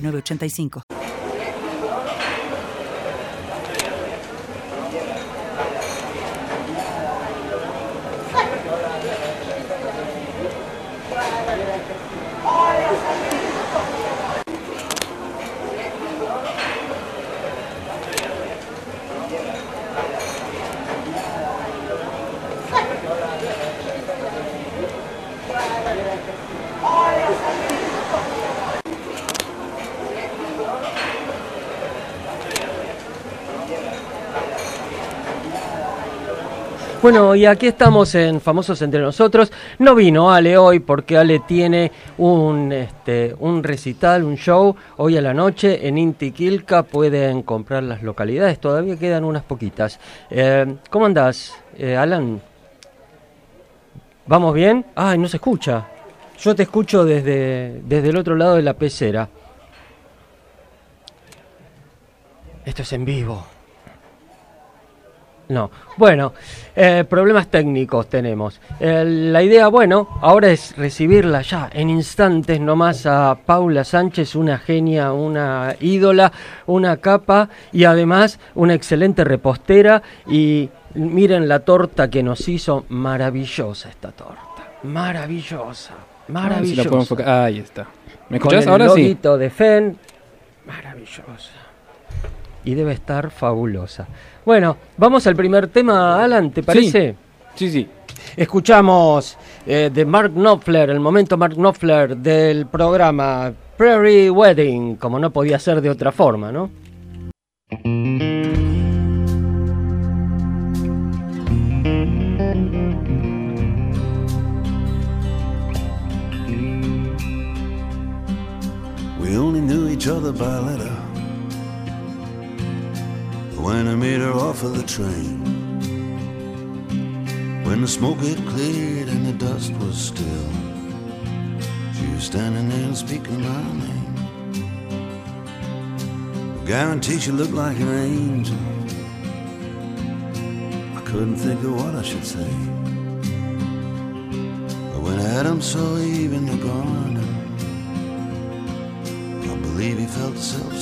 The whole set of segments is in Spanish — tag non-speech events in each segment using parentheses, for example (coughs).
985. Bueno, y aquí estamos en Famosos Entre Nosotros. No vino Ale hoy porque Ale tiene un, este, un recital, un show hoy a la noche en Intiquilca. Pueden comprar las localidades, todavía quedan unas poquitas. Eh, ¿Cómo andás, eh, Alan? ¿Vamos bien? Ay, no se escucha. Yo te escucho desde, desde el otro lado de la pecera. Esto es en vivo. No. Bueno, eh, problemas técnicos tenemos. Eh, la idea, bueno, ahora es recibirla ya en instantes nomás a Paula Sánchez, una genia, una ídola, una capa y además una excelente repostera. Y miren la torta que nos hizo, maravillosa esta torta. Maravillosa, maravillosa. ahí está. ¿Me escuchás ahora sí? de FEN, maravillosa. Y debe estar fabulosa. Bueno, vamos al primer tema, Alan, ¿te parece? Sí, sí. Escuchamos eh, de Mark Knopfler, el momento Mark Knopfler del programa Prairie Wedding, como no podía ser de otra forma, ¿no? We only knew each other by letter. When I made her off of the train. When the smoke had cleared and the dust was still, she was standing there and speaking my name. I guarantee she looked like an angel. I couldn't think of what I should say. But when Adam saw Eve in the garden, I believe he felt the self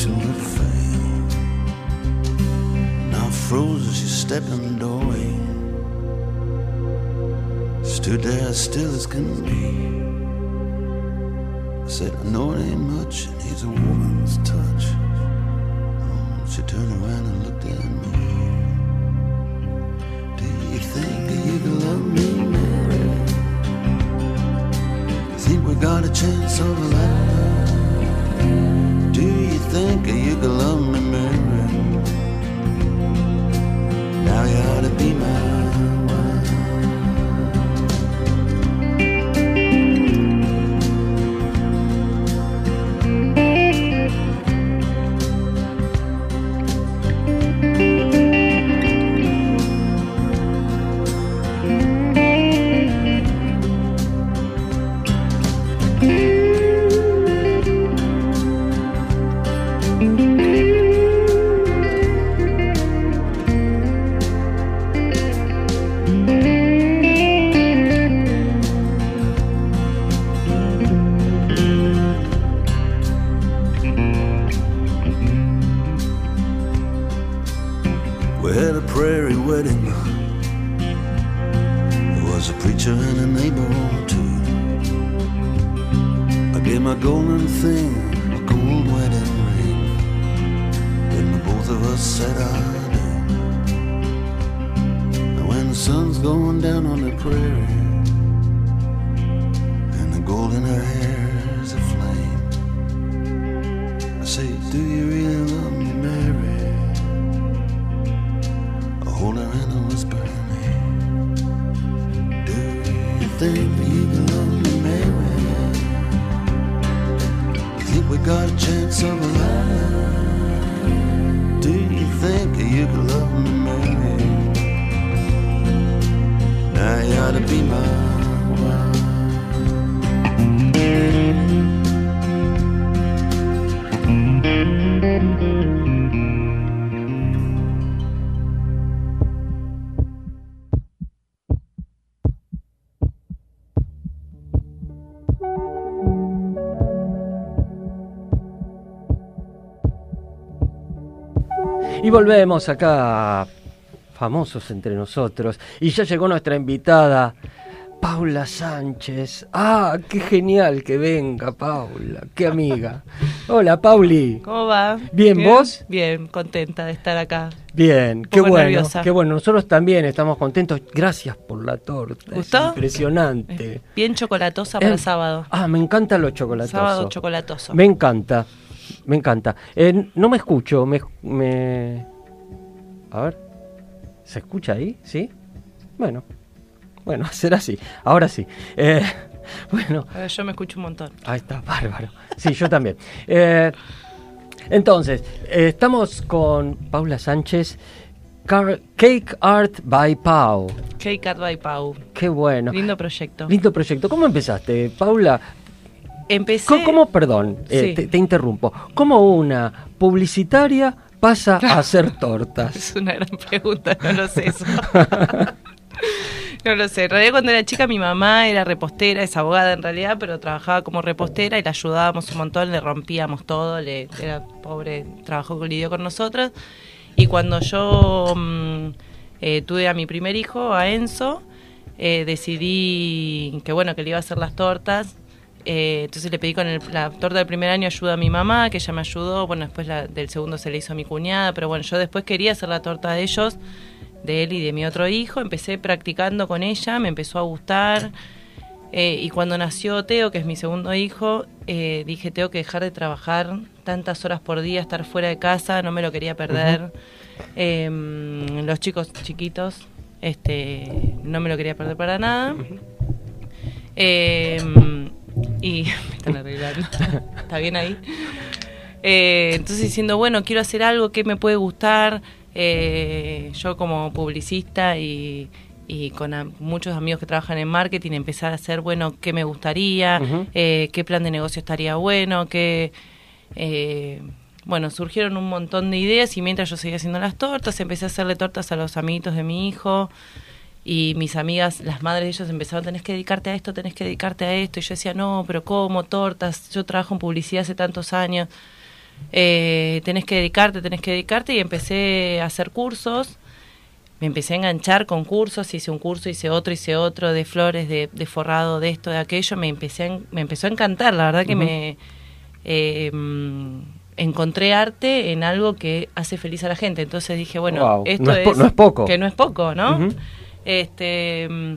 function would fail. Now frozen, she stepped in the doorway. Stood there as still as can be. I said, I know it ain't much, and it's a woman's touch. Um, she turned around and looked at me. Do you think that you can love me, Mary? You think we got a chance of a life? think you could love me. Said I do. And when the sun's going down on the prairie, and the gold in her hair's aflame, I say, Do you really love me, Mary? I hold her and I whisper. Do you think Y volvemos acá, famosos entre nosotros. Y ya llegó nuestra invitada, Paula Sánchez. Ah, qué genial que venga, Paula, qué amiga. Hola, Pauli. ¿Cómo va? Bien, ¿vos? Bien, contenta de estar acá. Bien, qué bueno, nerviosa. qué bueno. Nosotros también estamos contentos. Gracias por la torta. es ¿Gustó? impresionante. Bien chocolatosa para Eh, sábado. Ah, me encanta lo chocolatoso. Sábado chocolatoso. Me encanta, me encanta. Eh, no me escucho, me, me... A ver, ¿se escucha ahí? ¿Sí? Bueno, bueno, (laughs) será así. Ahora sí. Eh, (laughs) bueno, yo me escucho un montón. ahí está, bárbaro. Sí, yo también. Eh, entonces, estamos con Paula Sánchez, Car- Cake Art by Pau. Cake Art by Pau. Qué bueno. Lindo proyecto. Lindo proyecto. ¿Cómo empezaste, Paula? Empecé. ¿Cómo, cómo- perdón, eh, te, te interrumpo. ¿Cómo una publicitaria pasa a hacer tortas? Es una gran pregunta, no lo sé eso. (laughs) no lo sé. En realidad cuando era chica mi mamá era repostera, es abogada en realidad, pero trabajaba como repostera y la ayudábamos un montón, le rompíamos todo, le, era pobre, trabajó con lidió con nosotros. Y cuando yo mm, eh, tuve a mi primer hijo, a Enzo, eh, decidí que bueno, que le iba a hacer las tortas. Eh, entonces le pedí con el- la torta del primer año ayuda a mi mamá, que ella me ayudó. Bueno, después la, del segundo se le hizo a mi cuñada, pero bueno, yo después quería hacer la torta de ellos, de él y de mi otro hijo. Empecé practicando con ella, me empezó a gustar. Eh, y cuando nació Teo, que es mi segundo hijo, eh, dije, tengo que dejar de trabajar tantas horas por día, estar fuera de casa, no me lo quería perder. Eh, los chicos chiquitos, este, no me lo quería perder para nada. Y (laughs) me están arreglando. ¿Está bien ahí? Eh, entonces diciendo, bueno, quiero hacer algo que me puede gustar. Eh, yo como publicista y, y con a- muchos amigos que trabajan en marketing, empezar a hacer, bueno, qué me gustaría, eh, qué plan de negocio estaría bueno, qué... eh, bueno, surgieron un montón de ideas y mientras yo seguía haciendo las tortas, empecé a hacerle tortas a los amiguitos de mi hijo y mis amigas, las madres de ellos empezaron, tenés que dedicarte a esto, tenés que dedicarte a esto. Y yo decía, no, pero ¿cómo? Tortas, yo trabajo en publicidad hace tantos años. Eh, tenés que dedicarte, tenés que dedicarte y empecé a hacer cursos. Me empecé a enganchar con cursos, hice un curso, hice otro, hice otro de flores, de, de forrado, de esto, de aquello. Me, empecé a me empezó a encantar, la verdad que me... eh, encontré arte en algo que hace feliz a la gente. Entonces dije, bueno, esto no es po- no es poco. Que no es poco, ¿no? Este, mm,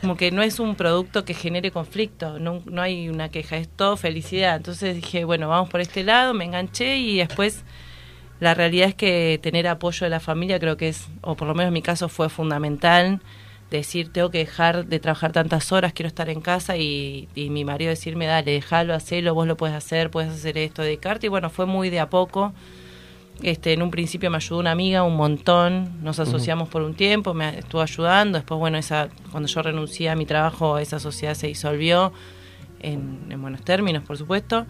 como que no es un producto que genere conflicto, no, no hay una queja, es todo felicidad. Entonces dije, bueno, vamos por este lado, me enganché y después la realidad es que tener apoyo de la familia creo que es, o por lo menos en mi caso fue fundamental, decir, tengo que dejar de trabajar tantas horas, quiero estar en casa y, y mi marido decirme, dale, déjalo, hacelo, vos lo puedes hacer, puedes hacer esto, dedicarte. Y bueno, fue muy de a poco. Este, en un principio me ayudó una amiga un montón, nos asociamos por un tiempo, me estuvo ayudando, después bueno, esa cuando yo renuncié a mi trabajo, esa sociedad se disolvió en, en buenos términos, por supuesto.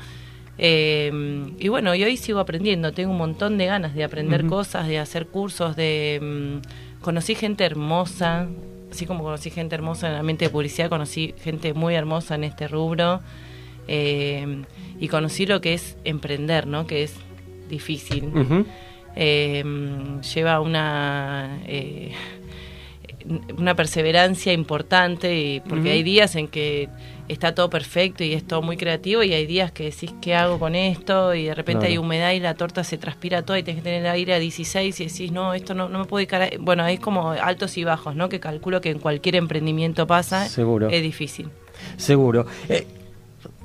Eh, y bueno, y hoy sigo aprendiendo, tengo un montón de ganas de aprender cosas, de hacer cursos, de... mm, conocí gente hermosa, así como conocí gente hermosa en el ambiente de publicidad, conocí gente muy hermosa en este rubro. eh, y conocí lo que es emprender, ¿no? Que es difícil. Eh, lleva una... eh, una perseverancia importante y porque hay días en que está todo perfecto y es todo muy creativo y hay días que decís qué hago con esto y de repente Claro. hay humedad y la torta se transpira toda y tenés que tener el aire a 16 y decís no, esto no, no me puedo dedicar a-". Bueno, es como altos y bajos, ¿no? Que calculo que en cualquier emprendimiento pasa. Seguro. Es difícil. Seguro. Eh,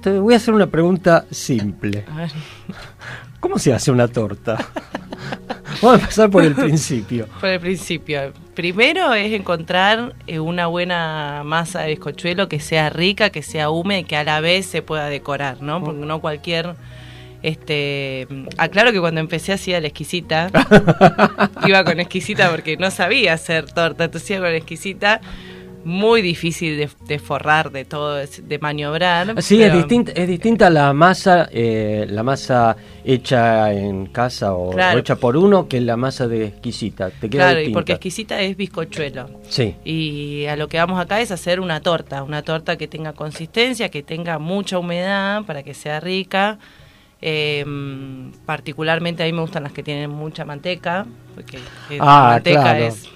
te voy a hacer una pregunta simple. A ver, (laughs) ¿Cómo se hace una torta? (laughs) Vamos a empezar por el principio. (laughs) por el principio. Primero es encontrar eh, una buena masa de bizcochuelo que sea rica, que sea húmeda y que a la vez se pueda decorar, ¿no? Porque no cualquier... Este, aclaro que cuando empecé hacía la exquisita, (laughs) iba con exquisita porque no sabía hacer torta, entonces iba con exquisita, muy difícil de, de forrar, de todo, de maniobrar. Sí, es distinta, es distinta la masa, eh, la masa hecha en casa o, Claro. o hecha por uno que la masa de exquisita. Te queda Claro, y porque exquisita es bizcochuelo. Sí. Y a lo que vamos acá es hacer una torta, una torta que tenga consistencia, que tenga mucha humedad para que sea rica. Eh, particularmente a mí me gustan las que tienen mucha manteca, porque eh, Ah, la manteca claro. es...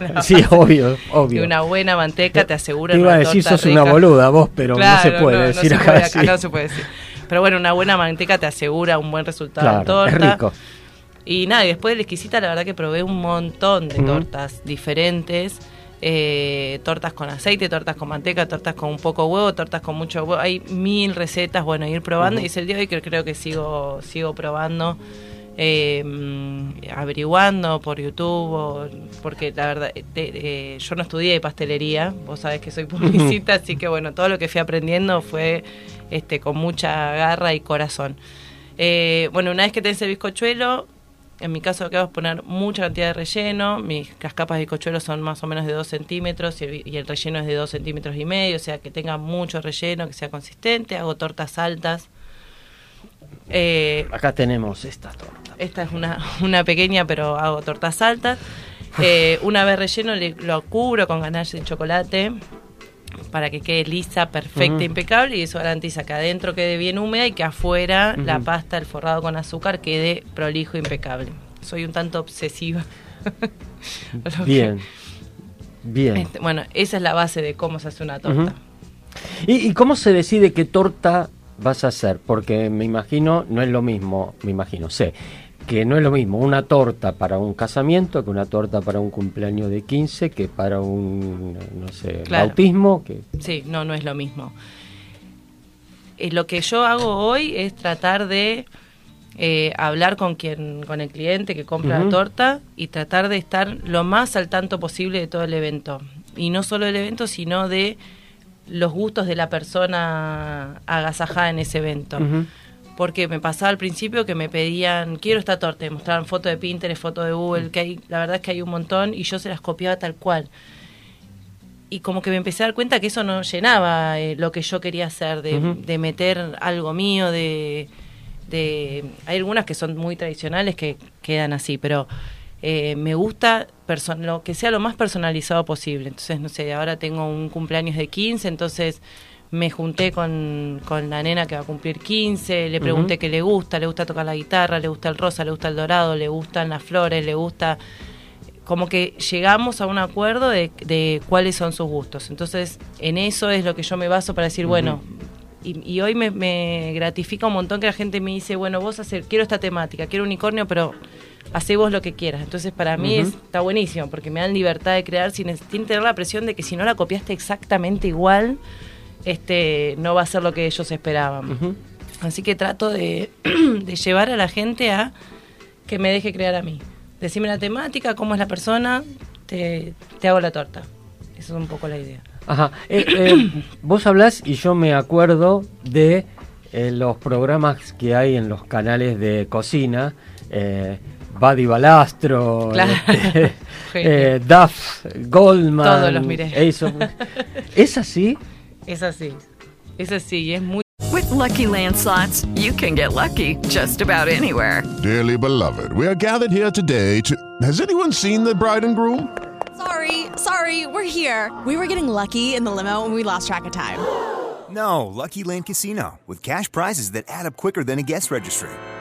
es (laughs) Sí, base. obvio, Y obvio. una buena manteca te asegura Te iba una a decir, sos una rica. boluda vos, pero no se puede no, no decir se acá puede, no se puede decir. Pero bueno, una buena manteca te asegura un buen resultado en Claro, es torta. rico. Y nada, y después de la exquisita, la verdad que probé un montón de tortas diferentes. eh, tortas con aceite, tortas con manteca, tortas con un poco huevo, tortas con mucho huevo. Hay mil recetas, bueno, ir probando. Y es el día de hoy que creo que sigo, sigo probando, eh, averiguando por YouTube, o- porque la verdad, te- eh, yo no estudié pastelería, vos sabés que soy (laughs) publicista, así que bueno, todo lo que fui aprendiendo fue este con mucha garra y corazón. Eh, bueno, una vez que tenés el bizcochuelo, en mi caso lo que hago es poner mucha cantidad de relleno. Mis, las capas de bizcochuelo son más o menos de 2 centímetros y el, y el relleno es de 2 centímetros y medio, o sea que tenga mucho relleno, que sea consistente. Hago tortas altas. Eh, Acá tenemos esta torta. esta es una, una pequeña, pero hago tortas altas. Eh, una vez relleno le- lo cubro con ganache de chocolate para que quede lisa, perfecta, Ujú. impecable y eso garantiza que adentro quede bien húmeda y que afuera la pasta, el forrado con azúcar quede prolijo, impecable. Soy un tanto obsesiva. (laughs) Que- Bien. Bien. Este, bueno, esa es la base de cómo se hace una torta. Ujú. ¿Y, y cómo se decide qué torta vas a hacer? Porque me imagino, no es lo mismo, me imagino, sé, que no es lo mismo una torta para un casamiento que una torta para un cumpleaños de 15, que para un, no sé, Claro. bautismo, que... Sí, no, no es lo mismo. Eh, lo que yo hago hoy es tratar de eh, hablar con quien, con el cliente que compra la torta y tratar de estar lo más al tanto posible de todo el evento. Y no solo del evento, sino de los gustos de la persona agasajada en ese evento. Porque me pasaba al principio que me pedían, quiero esta torta, me mostraban fotos de Pinterest, fotos de Google, que hay, la verdad es que hay un montón, y yo se las copiaba tal cual. Y como que me empecé a dar cuenta que eso no llenaba eh, lo que yo quería hacer, de, de meter algo mío, de, de... Hay algunas que son muy tradicionales que quedan así, pero eh, me gusta lo que sea lo más personalizado posible. Entonces, no sé, ahora tengo un cumpleaños de 15, entonces me junté con, con la nena que va a cumplir 15, le pregunté qué le gusta, le gusta tocar la guitarra, le gusta el rosa, le gusta el dorado, le gustan las flores, le gusta como que llegamos a un acuerdo de, de cuáles son sus gustos. Entonces, en eso es lo que yo me baso para decir, bueno, y, y hoy me, me gratifica un montón que la gente me dice, bueno, vos hacer, quiero esta temática, quiero unicornio, pero hacé vos lo que quieras. Entonces, para mí está buenísimo, porque me dan libertad de crear sin, sin tener la presión de que si no la copiaste exactamente igual, este no va a ser lo que ellos esperaban. Así que trato de, (clears throat) de llevar a la gente a que me deje crear a mí. Decime la temática, cómo es la persona, te, te hago la torta. Esa es un poco la idea. Ajá. Eh, eh, (coughs) vos hablás y yo me acuerdo de eh, los programas que hay en los canales de cocina. Buddy Balastro, Claro. este, (laughs) eh, Duff Goldman. Todos los miré. Eso. ¿Es así? Es así. Es así, y es muy With Lucky Land slots, you can get lucky just about anywhere. Dearly beloved, we are gathered here today to. Has anyone seen the bride and groom? Sorry, sorry, we're here. We were getting lucky in the limo and we lost track of time. No, Lucky Land Casino, with cash prizes that add up quicker than a guest registry.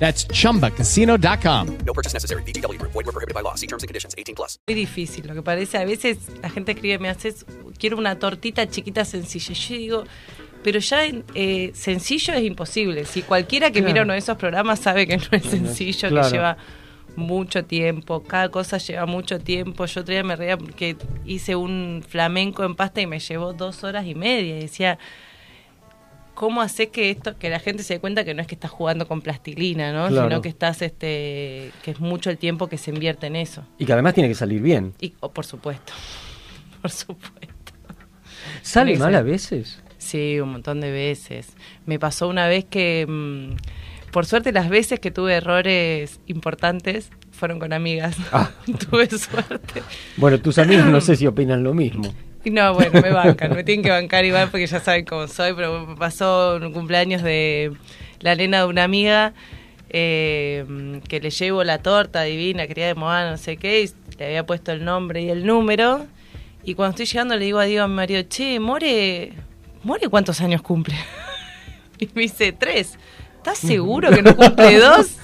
That's chumbacasino.com. No purchase necessary. VGW Group. Void were prohibited by law. See terms and conditions. 18 plus. Muy difícil, lo que parece. A veces la gente escribe, me haces, quiero una tortita chiquita sencilla. Yo digo, pero ya eh, sencillo es imposible. Si cualquiera que Claro. mira uno de esos programas sabe que no es sencillo, Claro. que lleva mucho tiempo, cada cosa lleva mucho tiempo. Yo otro día me reía porque hice un flamenco en pasta y me llevó dos horas y media. Y decía, ¿cómo haces que esto, que la gente se dé cuenta que no es que estás jugando con plastilina, ¿no? Claro. Sino que estás, este, que es mucho el tiempo que se invierte en eso. Y que además tiene que salir bien. Y, oh, por supuesto, (laughs) por supuesto. ¿Sale mal a veces? Sí, un montón de veces. Me pasó una vez que, mm, por suerte, las veces que tuve errores importantes fueron con amigas. Ah. (laughs) tuve suerte. Bueno, tus amigos no sé si (clears throat) opinan lo mismo. Y No, bueno, me bancan, me tienen que bancar igual porque ya saben cómo soy, pero me pasó un cumpleaños de la nena de una amiga eh, que le llevo la torta divina, quería de Moana, no sé qué, y le había puesto el nombre y el número. Y cuando estoy llegando le digo a Diego a mi marido, che, More, More ¿cuántos años cumple? (laughs) y me dice, tres. ¿Estás seguro que no cumple (laughs) dos?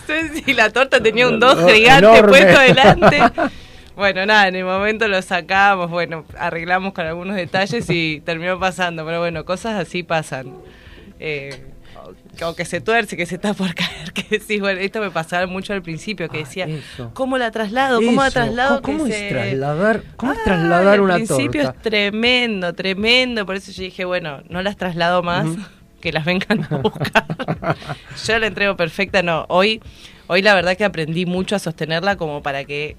Y la torta tenía un dos gigante enorme. puesto delante. (laughs) Bueno, nada, en el momento lo sacamos, bueno, arreglamos con algunos detalles y (laughs) terminó pasando, pero bueno, cosas así pasan. Eh, o que se tuerce, que se está por caer, (laughs) que decís, bueno, esto me pasaba mucho al principio, que decía, eso. ¿cómo la traslado? ¿Cómo la Eso, traslado? ¿Cómo, es se- trasladar, cómo es Ay, trasladar al una principio torta? es tremendo, tremendo, por eso yo dije, bueno, no las traslado más, (laughs) que las vengan a buscar. yo la entrego perfecta, no, hoy, hoy la verdad que aprendí mucho a sostenerla como para que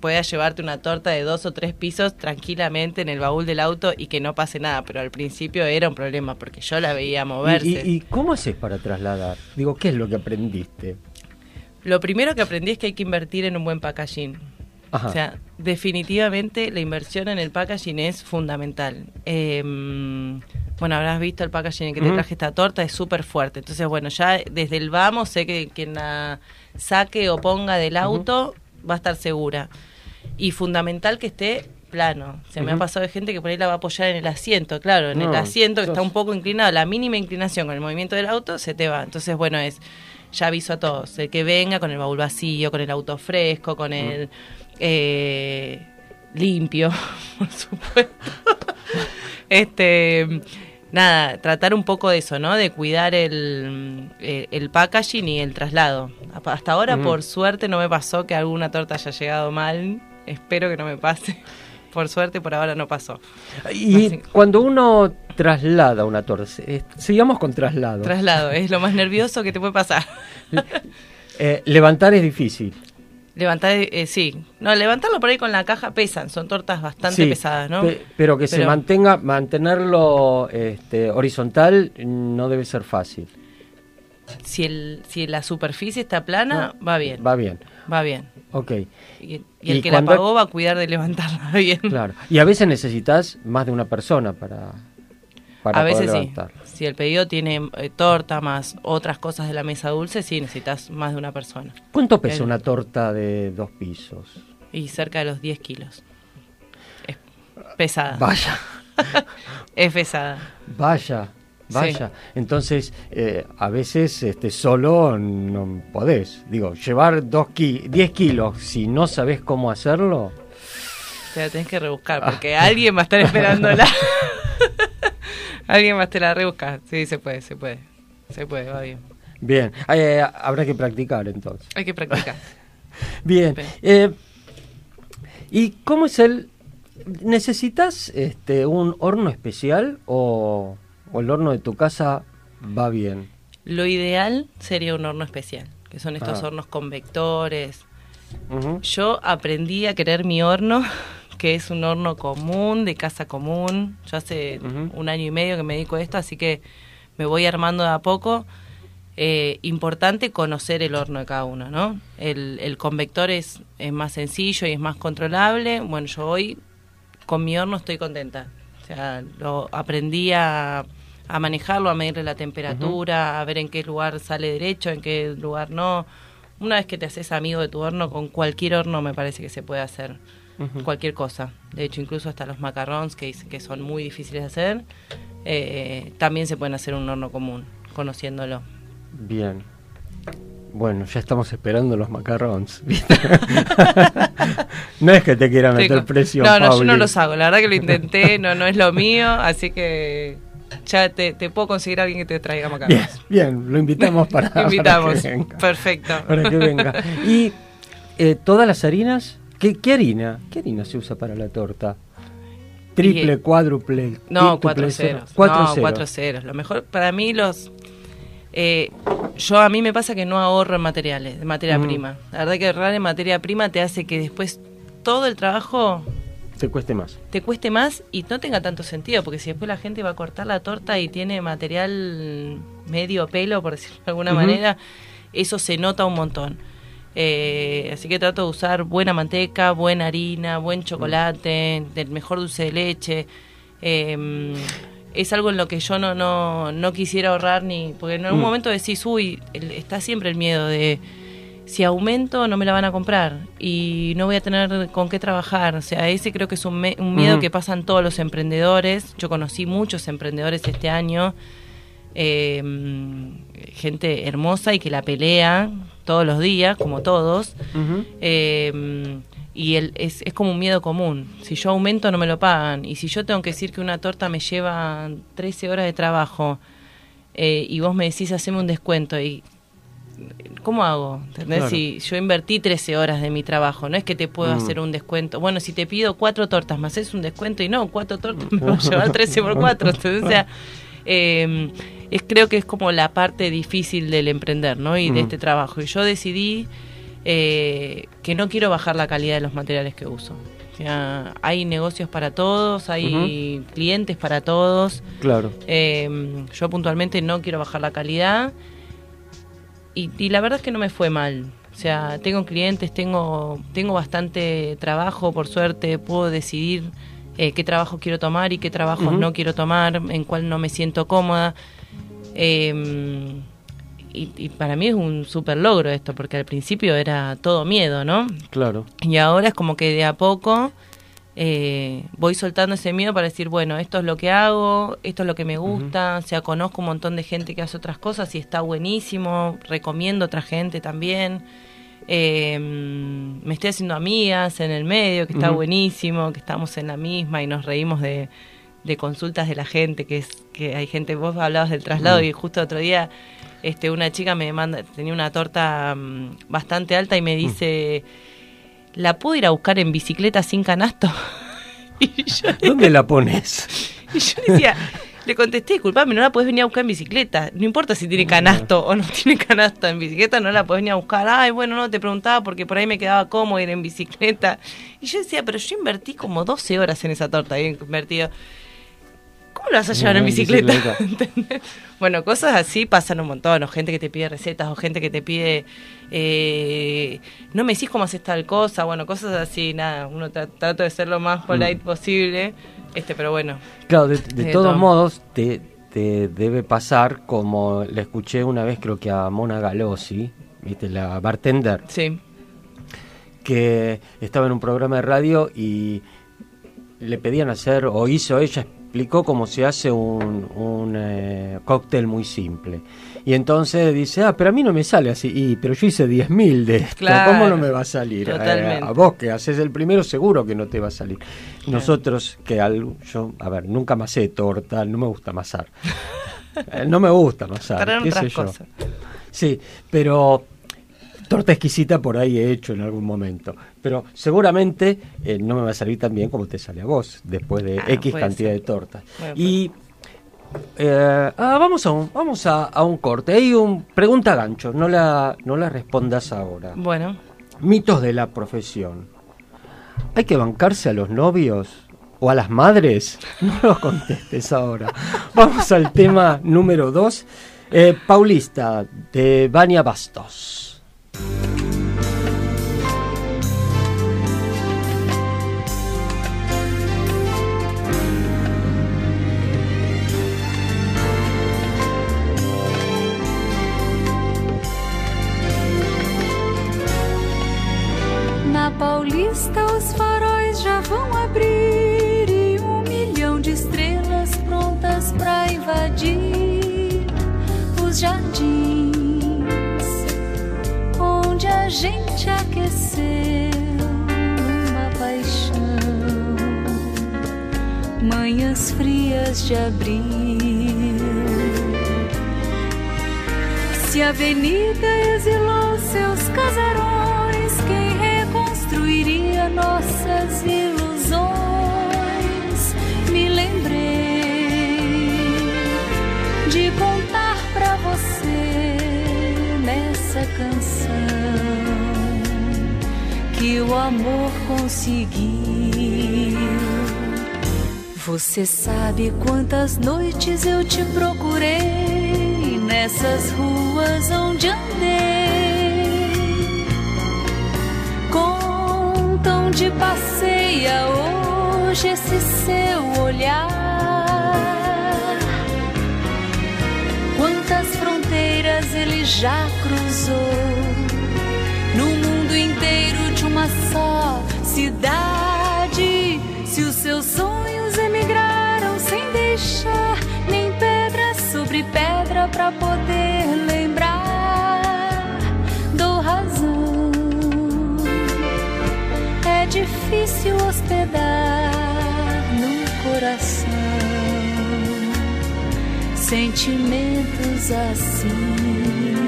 puedas llevarte una torta de dos o tres pisos tranquilamente en el baúl del auto y que no pase nada, pero al principio era un problema porque yo la veía moverse. ¿Y, y, y cómo haces para trasladar? Digo, ¿qué es lo que aprendiste? Lo primero que aprendí es que hay que invertir en un buen packaging. Ajá. O sea, definitivamente la inversión en el packaging es fundamental. Eh, bueno, habrás visto el packaging en que te traje esta torta, es súper fuerte. Entonces, bueno, ya desde el vamos sé que quien la saque o ponga del auto va a estar segura. Y fundamental que esté plano. Se me ha pasado de gente que por ahí la va a apoyar en el asiento, claro, en el asiento que está un poco inclinado, la mínima inclinación con el movimiento del auto se te va. Entonces, bueno, es ya aviso a todos, el que venga con el baúl vacío, con el auto fresco, con el eh, limpio, (laughs) por supuesto. (laughs) este nada, tratar un poco de eso, ¿no? De cuidar el, el packaging y el traslado. Hasta ahora, por suerte, no me pasó que alguna torta haya llegado mal. Espero que no me pase. Por suerte, por ahora no pasó. Y Así. cuando uno traslada una torta, eh, sigamos con traslado. Traslado, es lo más nervioso que te puede pasar. (laughs) Eh, levantar es difícil. Levantar, eh, sí. No, levantarlo por ahí con la caja pesan, son tortas bastante Sí, pesadas, ¿no? pe- pero que se mantenga, mantenerlo este, horizontal no debe ser fácil. Si, el, si la superficie está plana, va bien. Va bien. Va bien. Ok. Y, y el Y que la pagó va a cuidar de levantarla (laughs) bien. Claro. Y a veces necesitas más de una persona para, para a poder veces sí. Si el pedido tiene eh, torta más otras cosas de la mesa dulce, sí necesitas más de una persona. ¿Cuánto pesa una torta de dos pisos? Y cerca de los 10 kilos. Es pesada. Vaya, (laughs) Es pesada. vaya, vaya. Entonces, eh, a veces este, solo no podés. Digo, llevar dos ki 10 kilos, si no sabes cómo hacerlo, Te la tenés que rebuscar Ah. porque alguien va a estar esperándola. (laughs) alguien más te la rebusca. Sí, se puede, se puede. Se puede, va bien. bien. Eh, habrá que practicar entonces. Hay que practicar. (laughs) Bien. Bien. eh, ¿Y cómo es el... ¿Necesitas este, un horno especial o, o el horno de tu casa va bien? Lo ideal sería un horno especial, que son estos Ah. hornos convectores. Ujú. Yo aprendí a querer mi horno, (laughs) que es un horno común, de casa común. Yo hace un año y medio que me dedico a esto, así que me voy armando de a poco. Eh, importante conocer el horno de cada uno, ¿no? El, el convector es, es más sencillo y es más controlable. Bueno, yo hoy con mi horno estoy contenta. O sea, lo aprendí a, a manejarlo, a medirle la temperatura, a ver en qué lugar sale derecho, en qué lugar no. Una vez que te haces amigo de tu horno, con cualquier horno me parece que se puede hacer cualquier cosa. De hecho, incluso hasta los macarrons, que, que son muy difíciles de hacer, eh, también se pueden hacer un horno común, conociéndolo. Bien. Bueno, ya estamos esperando los macarrons. (laughs) ¿viste? (laughs) no es que te quiera meter presión, No, no, yo no los hago. La verdad que lo intenté, no, no es lo mío, así que ya te, te puedo conseguir a alguien que te traiga Bien, macarrones. bien, lo invitamos (laughs) para, Invitamos. que venga. Perfecto. Para que venga. Y eh, todas las harinas, ¿qué, qué harina? ¿Qué harina se usa para la torta? Triple, Y- cuádruple. No, cuatro cero. ceros. Cuatro no, ceros. cuatro ceros. Lo mejor para mí los... eh, yo a mí me pasa que no ahorro en materiales, de materia Mm. prima. La verdad que ahorrar en materia prima te hace que después todo el trabajo Te cueste más. te cueste más y no tenga tanto sentido, porque si después la gente va a cortar la torta y tiene material medio pelo, por decirlo de alguna manera, eso se nota un montón. Eh, así que trato de usar buena manteca, buena harina, buen chocolate, del mejor dulce de leche. Eh, es algo en lo que yo no, no, no quisiera ahorrar ni... Porque en algún Mm. momento decís, uy, el- está siempre el miedo de si aumento no me la van a comprar y no voy a tener con qué trabajar. O sea, ese creo que es un, me- un miedo que pasan todos los emprendedores. Yo conocí muchos emprendedores este año, eh, gente hermosa y que la pelea todos los días, como todos. Eh, y el, es, es como un miedo común. Si yo aumento no me lo pagan. Y si yo tengo que decir que una torta me lleva 13 horas de trabajo eh, y vos me decís haceme un descuento y ¿cómo hago? ¿Entendés? Claro. Si yo invertí 13 horas de mi trabajo, no es que te puedo Mm. hacer un descuento. Bueno, si te pido cuatro tortas, me haces un descuento y no, cuatro tortas me va a llevar 13 por 4. Entonces, o sea, (laughs) eh, es, creo que es como la parte difícil del emprender, ¿no? Y de Mm. este trabajo. Y yo decidí eh, que no quiero bajar la calidad de los materiales que uso. O sea, hay negocios para todos, hay clientes para todos. Claro. Eh, yo puntualmente no quiero bajar la calidad y, y la verdad es que no me fue mal. O sea, tengo clientes, tengo, tengo bastante trabajo, por suerte, puedo decidir eh, qué trabajo quiero tomar y qué trabajos Ujú. no quiero tomar, en cuál no me siento cómoda. Eh, y, y para mí es un súper logro esto, porque al principio era todo miedo, ¿no? Claro. Y ahora es como que de a poco eh, voy soltando ese miedo para decir, bueno, esto es lo que hago, esto es lo que me gusta, o sea, conozco un montón de gente que hace otras cosas y está buenísimo, recomiendo a otra gente también. Eh, me estoy haciendo amigas en el medio, que está buenísimo, que estamos en la misma y nos reímos de, de consultas de la gente, que es que hay gente, vos hablabas del traslado y justo otro día este una chica me manda, tenía una torta mm, bastante alta y me dice, ¿la puedo ir a buscar en bicicleta sin canasto? (laughs) y, yo, ¿Dónde la pones? (laughs) y yo le decía, le contesté, disculpame, no la puedes venir a buscar en bicicleta. No importa si tiene canasto o no (laughs) tiene canasto en bicicleta, no la puedes venir a buscar. Ay, bueno, no, te preguntaba porque por ahí me quedaba cómodo ir en bicicleta. Y yo decía, pero yo invertí como 12 horas en esa torta, había invertido. ¿Cómo lo vas a llevar en En bicicleta? (laughs) bueno, cosas así pasan un montón, o gente que te pide recetas, o gente que te pide, eh, no me decís cómo haces tal cosa, bueno, cosas así, nada, uno tra- trata de ser lo más polite posible, este, pero bueno. Claro, de, de De todos todo. modos, te, te debe pasar como le escuché una vez, creo que a Mona Galossi, ¿viste? la bartender, Sí. que estaba en un programa de radio y le pedían hacer, o hizo ella, explicó cómo se hace un, un eh, cóctel muy simple. Y entonces dice, ah, pero a mí no me sale así, y, pero yo hice 10.000 de esto, Claro, ¿cómo no me va a salir? Eh, a vos que haces el primero seguro que no te va a salir. Nosotros, que al, yo, a ver, nunca amasé torta, no me gusta amasar. (laughs) Eh, no me gusta amasar, qué sé yo. Sí, pero torta exquisita por ahí he hecho en algún momento. Pero seguramente eh, no me va a salir tan bien como te sale a vos, después de Ah, X cantidad ser. de tortas. Bueno, y eh, ah, vamos a un, vamos a, a un corte. Hay un pregunta gancho, no la, no la respondas ahora. Bueno, Mitos de la profesión. ¿Hay que bancarse a los novios o a las madres? (laughs) No lo contestes ahora. Vamos al tema número 2. Paulista, de Vania Bastos. Na Paulista os faróis já vão abrir e um milhão de estrelas prontas pra invadir os jardins a gente aqueceu numa paixão. Manhãs frias de abril. Se a avenida exilou seus casarões, quem reconstruiria nossas ilusões? Me lembrei de contar pra você nessa canção que o amor conseguiu. Você sabe quantas noites eu te procurei nessas ruas onde andei. Contam de passeia hoje esse seu olhar. Quantas fronteiras ele já cruzou só cidade. Se os seus sonhos emigraram sem deixar nem pedra sobre pedra pra poder lembrar, dou razão. É difícil hospedar no coração sentimentos assim.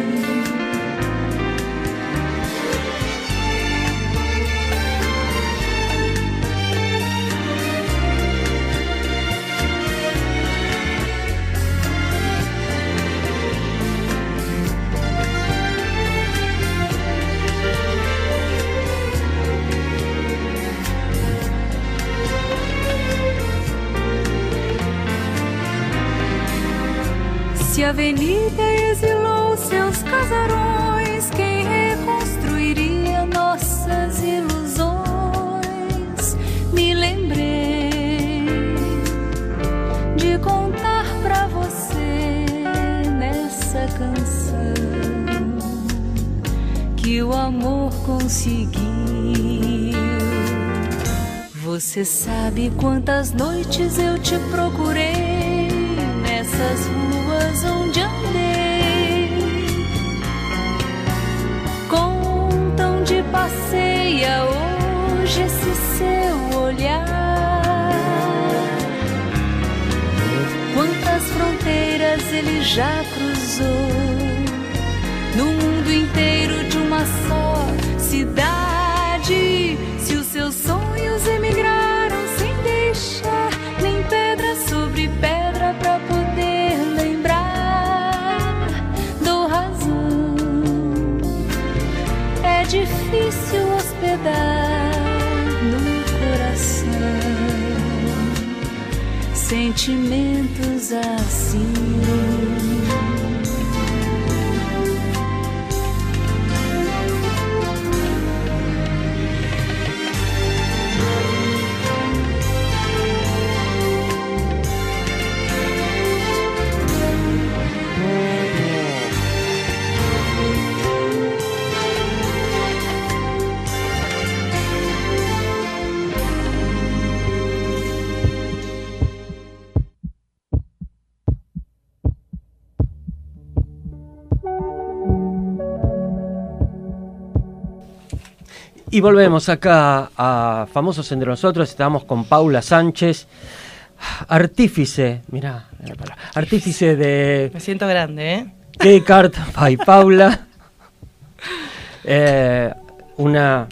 Avenida exilou seus casarões, quem reconstruiria nossas ilusões? Me lembrei de contar pra você nessa canção que o amor conseguiu. Você sabe quantas noites eu te procurei nessas ruas hoje esse seu olhar. Quantas fronteiras ele já cruzou no mundo inteiro de uma só sentimentos assim. Y volvemos acá a Famosos entre nosotros. Estamos con Paula Sánchez, artífice, mira, artífice de me siento grande, ¿eh? K-Card by Paula. (laughs) eh, una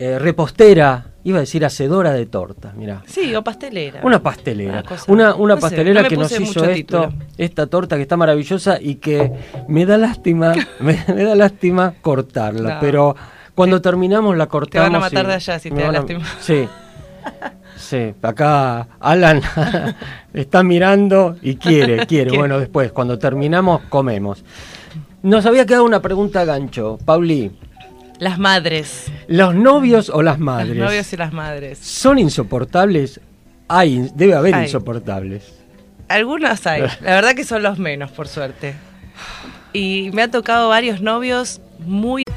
eh, repostera, iba a decir hacedora de tortas, mira. Sí, o pastelera. Una pastelera. Una cosa- Una, una no sé, pastelera no que nos hizo esto, esta torta que está maravillosa y que me da lástima, (laughs) me, me da lástima cortarla, No. pero cuando terminamos la cortamos. van a matar y de allá si te da a- lástima. (laughs) Sí. Sí, acá Alan (laughs) está mirando y quiere, quiere. Bueno, después, cuando terminamos, comemos. Nos había quedado una pregunta gancho, Pauli. Las madres. ¿Los novios o las madres? Los novios y las madres. ¿Son insoportables? Hay, debe haber Hay. insoportables. Algunas hay. (laughs) La verdad que son los menos, por suerte. Y me ha tocado varios novios muy...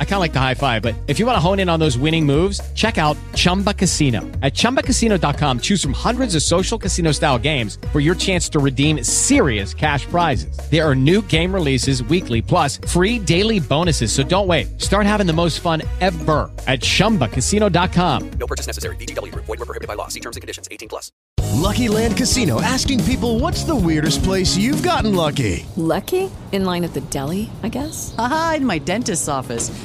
I kind of like the high five, but if you want to hone in on those winning moves, check out Chumba Casino. At chumbacasino.com, choose from hundreds of social casino style games for your chance to redeem serious cash prizes. There are new game releases weekly, plus free daily bonuses. So don't wait. Start having the most fun ever at chumbacasino.com. No purchase necessary. VGW Group. Void were prohibited by law. See terms and conditions. 18 plus. Lucky Land Casino asking people what's the weirdest place you've gotten lucky? Lucky? In line at the deli, I guess? Aha, in my dentist's office.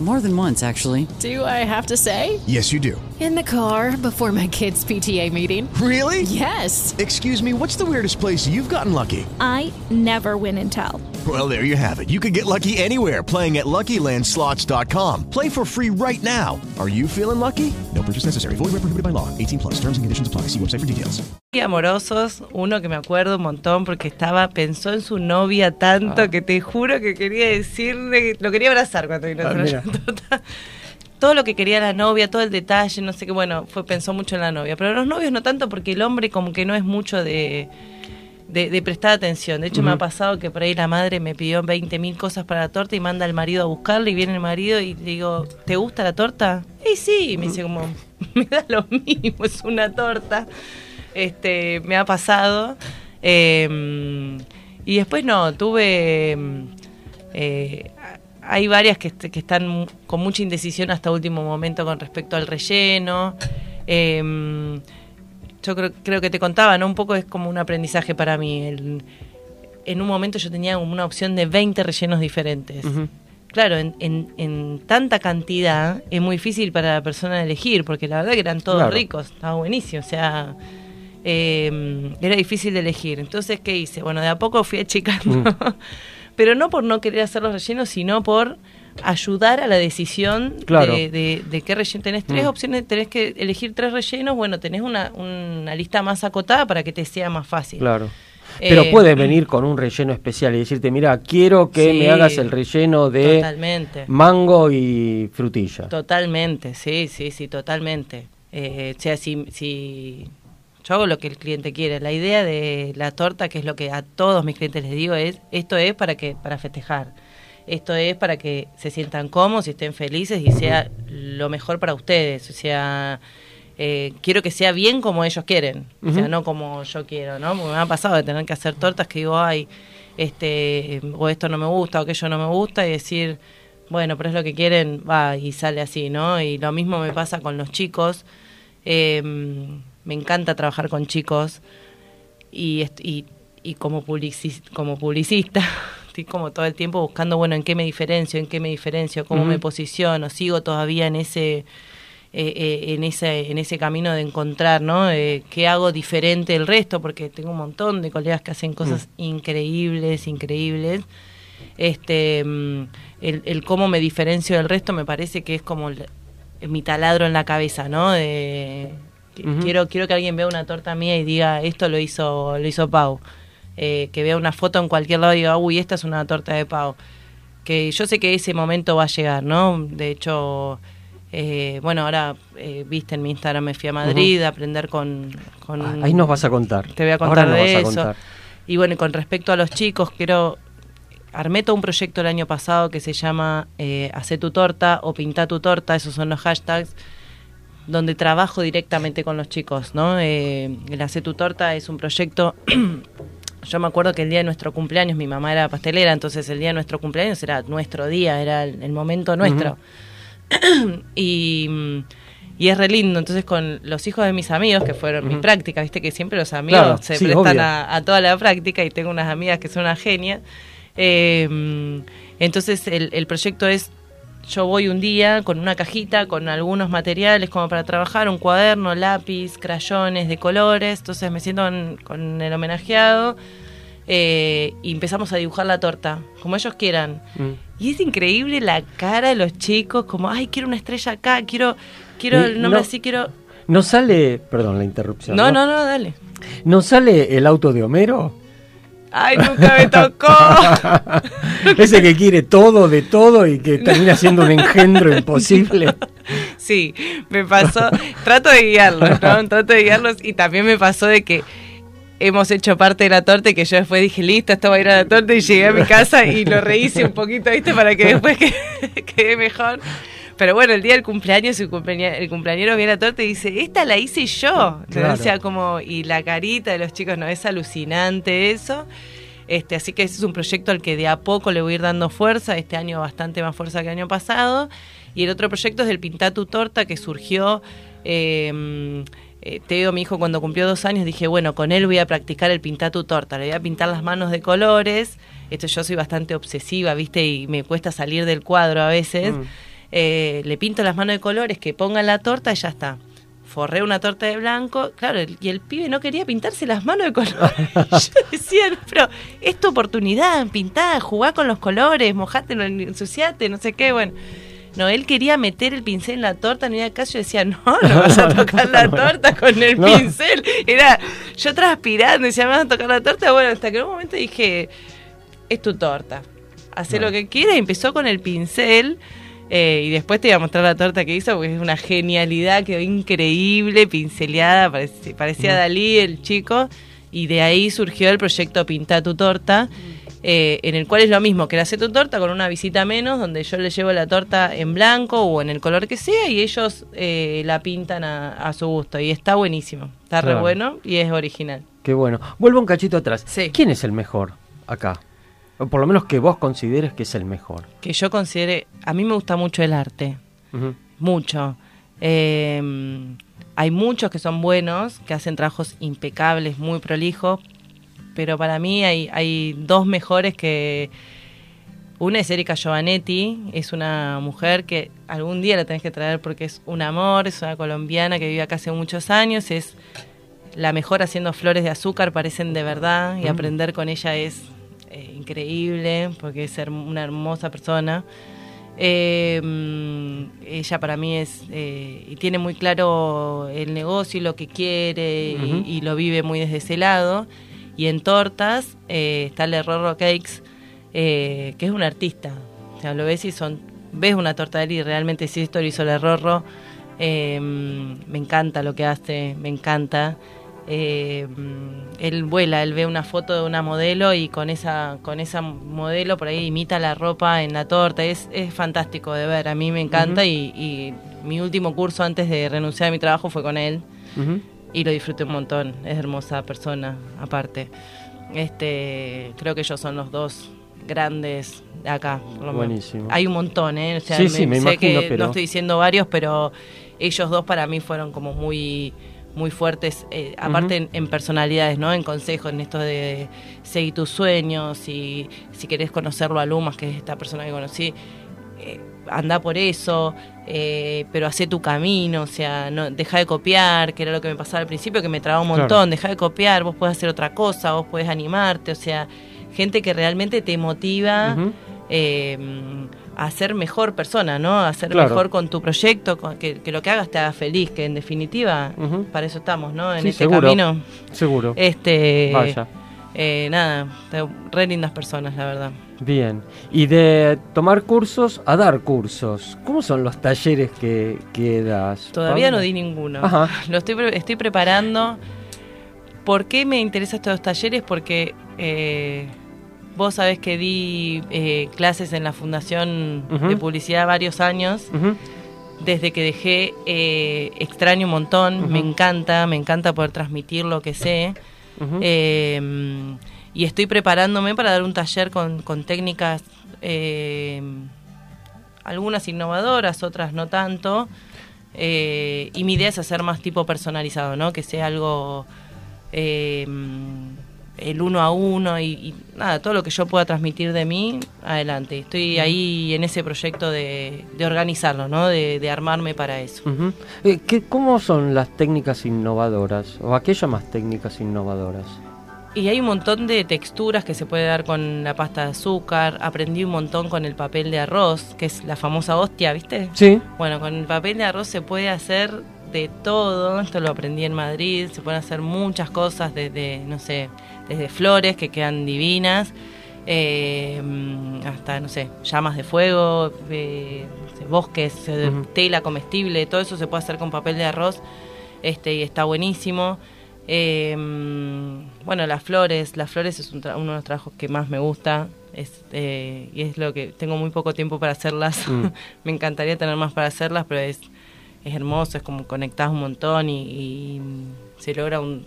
More than once, actually. Do I have to say? Yes, you do. In the car before my kids' PTA meeting. Really? Yes. Excuse me, what's the weirdest place you've gotten lucky? I never win and tell. Well, there you have it. You can get lucky anywhere playing at LuckyLandSlots.com. Play for free right now. Are you feeling lucky? No purchase necessary. Void where prohibited by law. 18 plus. Terms and conditions apply. See website for details. muy amorosos. Uno que me acuerdo un montón porque estaba, pensó en su novia tanto Ah. que te juro que quería decirle, lo quería abrazar cuando vino a Ah, hacer mira. la torta. Todo lo que quería la novia, todo el detalle, no sé qué, bueno, fue pensó mucho en la novia. Pero los novios no tanto porque el hombre como que no es mucho de, de, de prestar atención. De hecho, me ha pasado que por ahí la madre me pidió 20 mil cosas para la torta y manda al marido a buscarla y viene el marido y le digo, ¿te gusta la torta? Y sí, y me dice como, (laughs) me da lo mismo, es una torta. Este, me ha pasado. Eh, y después no, tuve... eh, hay varias que, que están con mucha indecisión hasta último momento con respecto al relleno. Eh, yo creo, creo que te contaba, ¿no? Un poco es como un aprendizaje para mí. El- en un momento yo tenía una opción de 20 rellenos diferentes. Claro, en, en- en tanta cantidad es muy difícil para la persona elegir, porque la verdad que eran todos Claro. ricos, estaba buenísimo, o sea, eh, era difícil de elegir. Entonces, ¿qué hice? Bueno, de a poco fui achicando, (laughs) pero no por no querer hacer los rellenos, sino por ayudar a la decisión Claro. de, de- de qué relleno. Tenés tres Mm. opciones, tenés que elegir tres rellenos, bueno, tenés una, una lista más acotada para que te sea más fácil. Claro. Pero Eh, puede venir con un relleno especial y decirte, mira, quiero que Sí, me hagas el relleno de totalmente. mango y frutilla. Totalmente, sí, sí, sí, totalmente. Eh, o sea, si, si yo hago lo que el cliente quiere, la idea de la torta, que es lo que a todos mis clientes les digo, es esto es para que para festejar. Esto es para que se sientan cómodos y estén felices y sea lo mejor para ustedes. O sea, eh, quiero que sea bien como ellos quieren, o sea, no como yo quiero, ¿no? Porque me ha pasado de tener que hacer tortas que digo, ay, este, o esto no me gusta o aquello no me gusta y decir, bueno, pero es lo que quieren, va y sale así, ¿no? Y lo mismo me pasa con los chicos. Eh, me encanta trabajar con chicos y, y, y como, como publicista (laughs) estoy como todo el tiempo buscando, bueno, en qué me diferencio, en qué me diferencio, cómo me posiciono, sigo todavía en ese... eh, eh, en ese en ese camino de encontrar no Eh, qué hago diferente del resto porque tengo un montón de colegas que hacen cosas increíbles increíbles. Este mm, el, el cómo me diferencio del resto me parece que es como el- mi taladro en la cabeza no de quiero quiero que alguien vea una torta mía y diga esto lo hizo lo hizo Pau Eh, que vea una foto en cualquier lado y diga uy esta es una torta de Pau que yo sé que ese momento va a llegar no de hecho eh, bueno ahora eh, viste en mi Instagram me fui a Madrid a aprender con, con Ah, Ahí nos vas a contar. te voy a contar Ahora nos de vas a eso. contar. Y bueno, con respecto a los chicos, quiero. Armé todo un proyecto el año pasado que se llama eh, Hacé tu torta o Pinta tu torta, esos son los hashtags, donde trabajo directamente con los chicos, ¿no? Eh, el Hacé tu torta es un proyecto. (clears throat) Yo me acuerdo que el día de nuestro cumpleaños, mi mamá era pastelera, entonces el día de nuestro cumpleaños era nuestro día, era el, el momento nuestro. (clears throat) y, Y es re lindo, entonces con los hijos de mis amigos, que fueron mis Ujú. prácticas, viste que siempre los amigos Claro, se sí, prestan a, a toda la práctica y tengo unas amigas que son una genia. Eh, entonces el, el proyecto es, yo voy un día con una cajita, con algunos materiales como para trabajar, un cuaderno, lápiz, crayones de colores, entonces me siento con, con el homenajeado eh, y empezamos a dibujar la torta, como ellos quieran. Mm. Y es increíble la cara de los chicos, como, ay, quiero una estrella acá, quiero, quiero el nombre no- así, quiero... ¿No sale, perdón la interrupción? No, no, no, dale. ¿No sale el auto de Homero? Ay, nunca me tocó. (laughs) Ese que quiere todo de todo y que termina siendo un engendro imposible. Sí, me pasó, trato de guiarlos, ¿no? Trato de guiarlos y también me pasó de que hemos hecho parte de la torta y que yo después dije, listo, esto va a ir a la torta y llegué a mi casa y lo rehice un poquito, ¿viste? Para que después que- (laughs) quede mejor. Pero bueno, el día del cumpleaños, el, cumpleañero, el cumpleañero viene a torta y dice, esta la hice yo. Claro. O sea, como, y la carita de los chicos, no, es alucinante eso. Este, así que ese es un proyecto al que de a poco le voy a ir dando fuerza, este año bastante más fuerza que el año pasado. Y el otro proyecto es el Pintar tu torta que surgió, eh, eh, Teo, mi hijo, cuando cumplió dos años, dije, bueno, con él voy a practicar el pintar tu torta, le voy a pintar las manos de colores. Esto yo soy bastante obsesiva, ¿viste? Y me cuesta salir del cuadro a veces. Mm. Eh, le pinto las manos de colores, que ponga la torta y ya está. Forré una torta de blanco, claro, el- y el pibe no quería pintarse las manos de colores. (laughs) (laughs) Yo decía, pero es tu oportunidad, pintá, jugá con los colores, mojate, no ensuciate, no sé qué, bueno. No, él quería meter el pincel en la torta, no era caso, yo decía, no, no (laughs) vas a tocar la torta con el No. pincel. Era yo transpirando, decía, ¿me vas a tocar la torta? Bueno, hasta que en un momento dije, es tu torta, hacé lo que quieras, y empezó con el pincel. Eh, y después te voy a mostrar la torta que hizo, porque es una genialidad, quedó increíble, pinceleada, parecía Mm. Dalí el chico, y de ahí surgió el proyecto Pinta tu torta, eh, en el cual es lo mismo, que hacer tu torta con una visita menos, donde yo le llevo la torta en blanco o en el color que sea, y ellos eh, la pintan a, a su gusto, y está buenísimo, está re bueno y es original. Qué bueno. Vuelvo un cachito atrás. ¿Quién es el mejor acá? O por lo menos que vos consideres que es el mejor. que yo considere, a mí me gusta mucho el arte, mucho. Eh, hay muchos que son buenos, que hacen trabajos impecables, muy prolijos, pero para mí hay, hay dos mejores que... Una es Erika Giovanetti, es una mujer que algún día la tenés que traer porque es un amor, es una colombiana que vive acá hace muchos años, es la mejor haciendo flores de azúcar, parecen de verdad, y Mm. aprender con ella es eh, increíble, porque es her- una hermosa persona. Eh, mm, ella para mí es, eh, y tiene muy claro el negocio y lo que quiere, y- lo vive muy desde ese lado. Y en tortas está el Rorro Cakes, que es un artista. O sea, lo ves y son, ves una torta de él y realmente sí, esto lo hizo el Rorro. Eh, me encanta lo que hace, me encanta. Eh, él vuela, él ve una foto de una modelo y con esa, con esa modelo por ahí imita la ropa en la torta. Es, es fantástico de ver, a mí me encanta y, y mi último curso antes de renunciar a mi trabajo fue con él y lo disfruté un montón. Es hermosa persona, aparte. Este, creo que ellos son los dos grandes de acá. Buenísimo. Hay un montón, ¿eh? O sea, Sí, sí, me sé imagino, que pero- no estoy diciendo varios, pero ellos dos para mí fueron como muy muy fuertes, eh, aparte en, en personalidades, ¿no? En consejos, en esto de seguir tus sueños y si querés conocerlo a Lumas, que es esta persona que conocí, eh, anda por eso, eh, pero hace tu camino, o sea, no deja de copiar, que era lo que me pasaba al principio, que me trababa un Claro. montón, deja de copiar, vos podés hacer otra cosa, vos podés animarte, o sea, gente que realmente te motiva a ser mejor persona, ¿no? A ser Claro. mejor con tu proyecto, con- que, que lo que hagas te haga feliz, que en definitiva para eso estamos, ¿no? En Sí, este seguro. camino. Seguro. Este, Vaya. eh, nada, re lindas personas, la verdad. Bien. Y de tomar cursos a dar cursos. ¿Cómo son los talleres que, que das? Todavía no di ninguno. Ajá. (laughs) Lo estoy, pre- estoy preparando. ¿Por qué me interesan estos talleres? Porque eh, vos sabés que di eh, clases en la Fundación de Publicidad varios años. Desde que dejé, eh, extraño un montón. Me encanta, me encanta poder transmitir lo que sé. Eh, y estoy preparándome para dar un taller con, con técnicas, eh, algunas innovadoras, otras no tanto, Eh, y mi idea es hacer más tipo personalizado, ¿no? Que sea algo eh, el uno a uno y, y nada, todo lo que yo pueda transmitir de mí, adelante. Estoy ahí en ese proyecto de, de organizarlo, ¿no? De, de armarme para eso. Eh, ¿qué- ¿Cómo son las técnicas innovadoras? ¿O a qué llamas técnicas innovadoras? Y hay un montón de texturas que se puede dar con la pasta de azúcar. Aprendí un montón con el papel de arroz, que es la famosa hostia, ¿viste? Sí. Bueno, con el papel de arroz se puede hacer de todo. Esto lo aprendí en Madrid. Se pueden hacer muchas cosas desde, no sé, desde flores que quedan divinas, eh, hasta, no sé, llamas de fuego, eh, no sé, bosques, tela comestible. Todo eso se puede hacer con papel de arroz este y está buenísimo. Eh, bueno, las flores, las flores es un uno de los trabajos que más me gusta es, eh, y es lo que tengo muy poco tiempo para hacerlas. Mm. (laughs) me encantaría tener más para hacerlas, pero es, es hermoso, es como conectás un montón y, y se logra un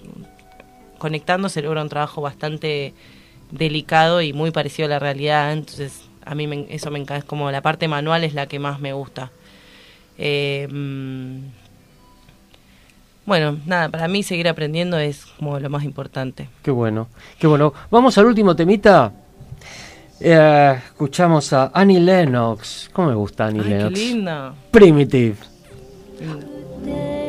conectando se logra un trabajo bastante delicado y muy parecido a la realidad, entonces a mí me- eso me encanta, es como la parte manual es la que más me gusta. Eh, mm, bueno, nada, para mí seguir aprendiendo es como lo más importante. Qué bueno, qué bueno. Vamos al último temita. Eh, escuchamos a Annie Lennox. ¿Cómo me gusta Annie Ay, qué Lennox? linda. Primitive. 嗯。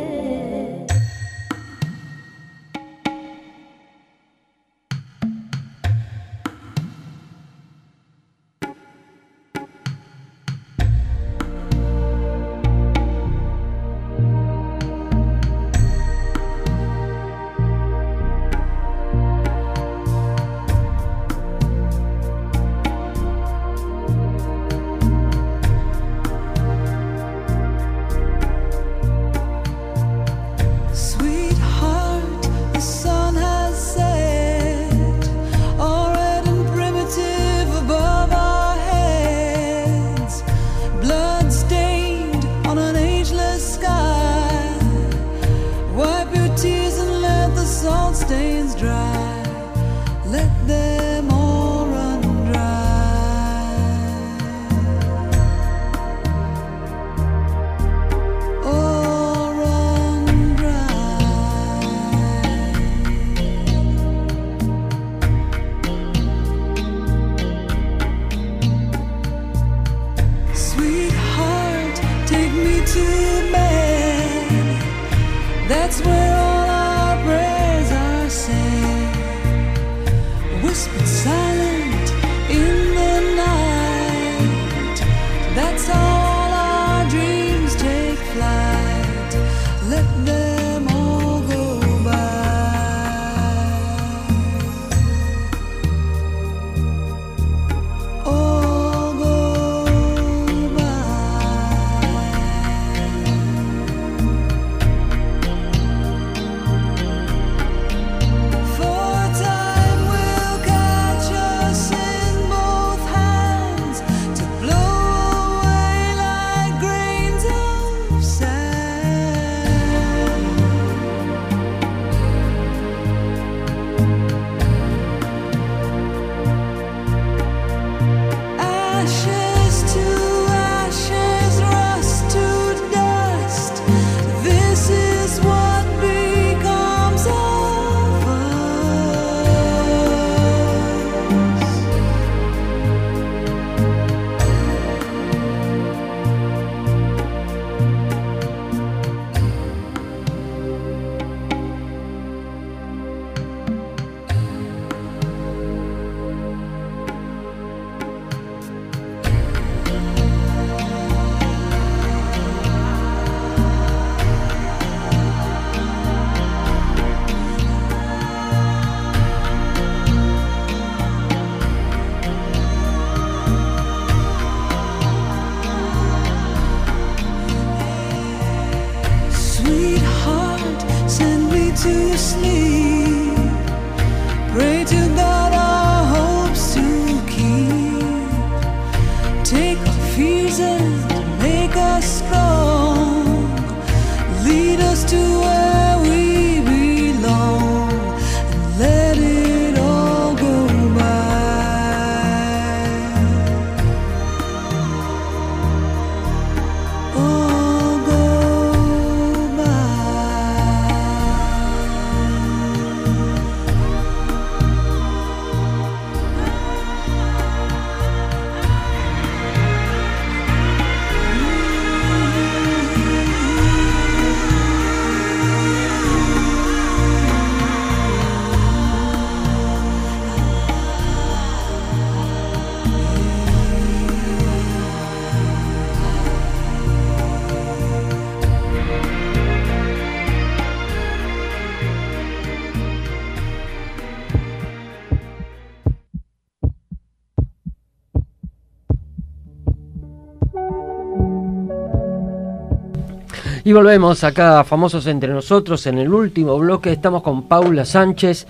Y volvemos acá, a famosos entre nosotros, en el último bloque estamos con Paula Sánchez,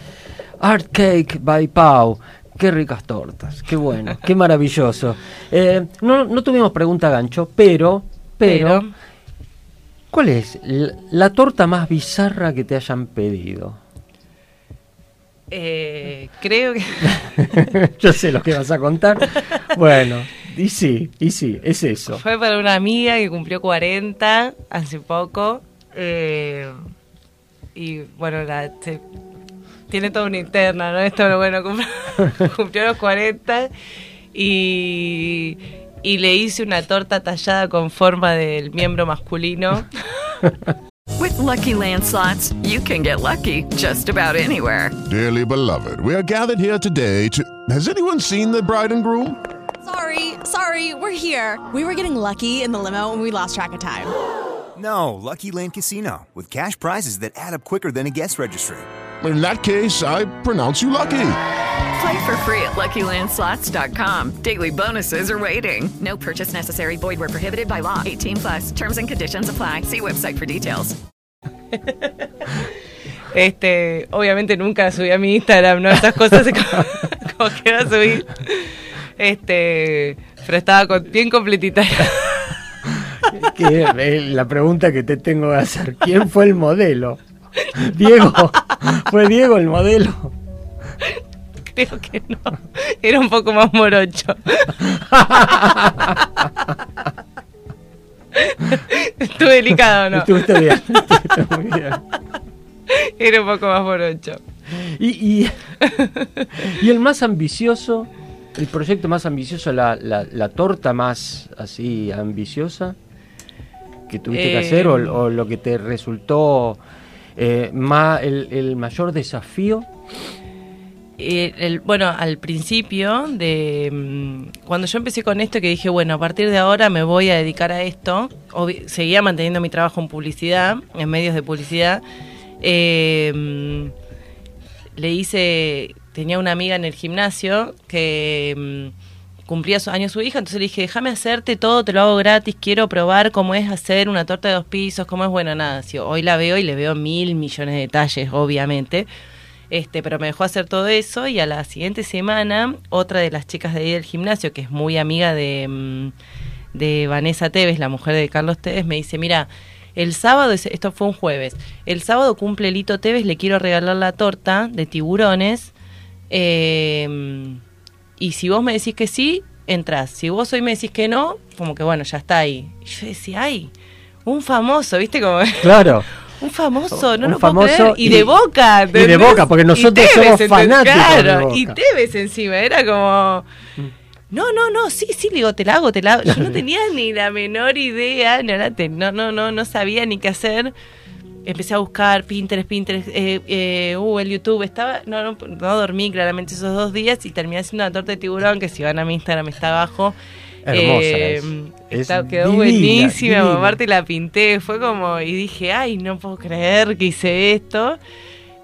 Art Cake by Pau. Qué ricas tortas, qué bueno, qué (laughs) maravilloso. Eh, no, no tuvimos pregunta gancho, pero, pero, Pero. ¿cuál es la, la torta más bizarra que te hayan pedido? Eh, creo que. (laughs) Yo sé lo que vas a contar. (laughs) Bueno, y sí, y sí, es eso. Fue para una amiga que cumplió 40 hace poco. eh, y bueno, la, se- tiene toda una interna, ¿no? Esto, pero bueno, cum- (laughs) cumplió los 40 y, y le hice una torta tallada con forma del miembro masculino. (laughs) With Lucky Land slots, you can get lucky just about anywhere. Dearly beloved, we are gathered here today to. Has anyone seen the bride and groom? Sorry, sorry, we're here. We were getting lucky in the limo and we lost track of time. No, Lucky Land Casino, with cash prizes that add up quicker than a guest registry. In that case, I pronounce you lucky. Play for free at LuckyLandSlots.com. Daily bonuses are waiting. No purchase necessary. Void where prohibited by law. 18 plus. Terms and conditions apply. See website for details. Este, obviamente nunca subí a mi Instagram, ¿no? Esas cosas (laughs) como, como que a subir. Este, pero estaba con- bien completita. (laughs) La pregunta que te tengo que hacer, ¿quién fue el modelo? Diego, ¿fue Diego el modelo? Creo que no. Era un poco más morocho. Estuve delicado, ¿no? Estuviste bien, estuviste muy bien. Era un poco más morocho. Y, y, y el más ambicioso, el proyecto más ambicioso, la, la, la torta más así ambiciosa que tuviste que Eh, hacer o, o lo que te resultó eh, ma- el, el mayor desafío. Eh, el- bueno, al principio de mm, cuando yo empecé con esto que dije, bueno, a partir de ahora me voy a dedicar a esto, seguía manteniendo mi trabajo en publicidad, en medios de publicidad. eh, mm, le hice, tenía una amiga en el gimnasio que mm, cumplía su año su hija, entonces le dije, déjame hacerte todo, te lo hago gratis, quiero probar cómo es hacer una torta de dos pisos, cómo es, bueno, nada, si hoy la veo y le veo mil millones de detalles, obviamente. Este, pero me dejó hacer todo eso y a la siguiente semana otra de las chicas de ahí del gimnasio, que es muy amiga de, mm, de Vanessa Tevez, la mujer de Carlos Tevez, me dice, mira, el sábado, es- esto fue un jueves, el sábado cumple Lito Tevez, le quiero regalar la torta de tiburones eh, y si vos me decís que sí, entras. Si vos hoy me decís que no, como que bueno, ya está ahí. Y yo decía, ay, un famoso, ¿viste? Como... (laughs) Claro. Un famoso, no Un lo puedo famoso creer. Y, y- de boca. y de. Boca, porque nosotros somos ¿entendés? fanáticos de Claro, Boca. y Tevez encima, era como... No, no, no, sí, sí, le digo, te la hago, te la hago. Yo no (laughs) tenía ni la menor idea, te- no, no, no, no sabía ni qué hacer. Empecé a buscar Pinterest, Pinterest, eh, eh, uh, el YouTube, estaba, no, no, no dormí claramente esos dos días y terminé haciendo una torta de tiburón que si van a mi Instagram está abajo. Hermosa Eh, es. está- Es quedó divina, buenísima, divina. aparte la pinté, fue como, y dije, ay, no puedo creer que hice esto.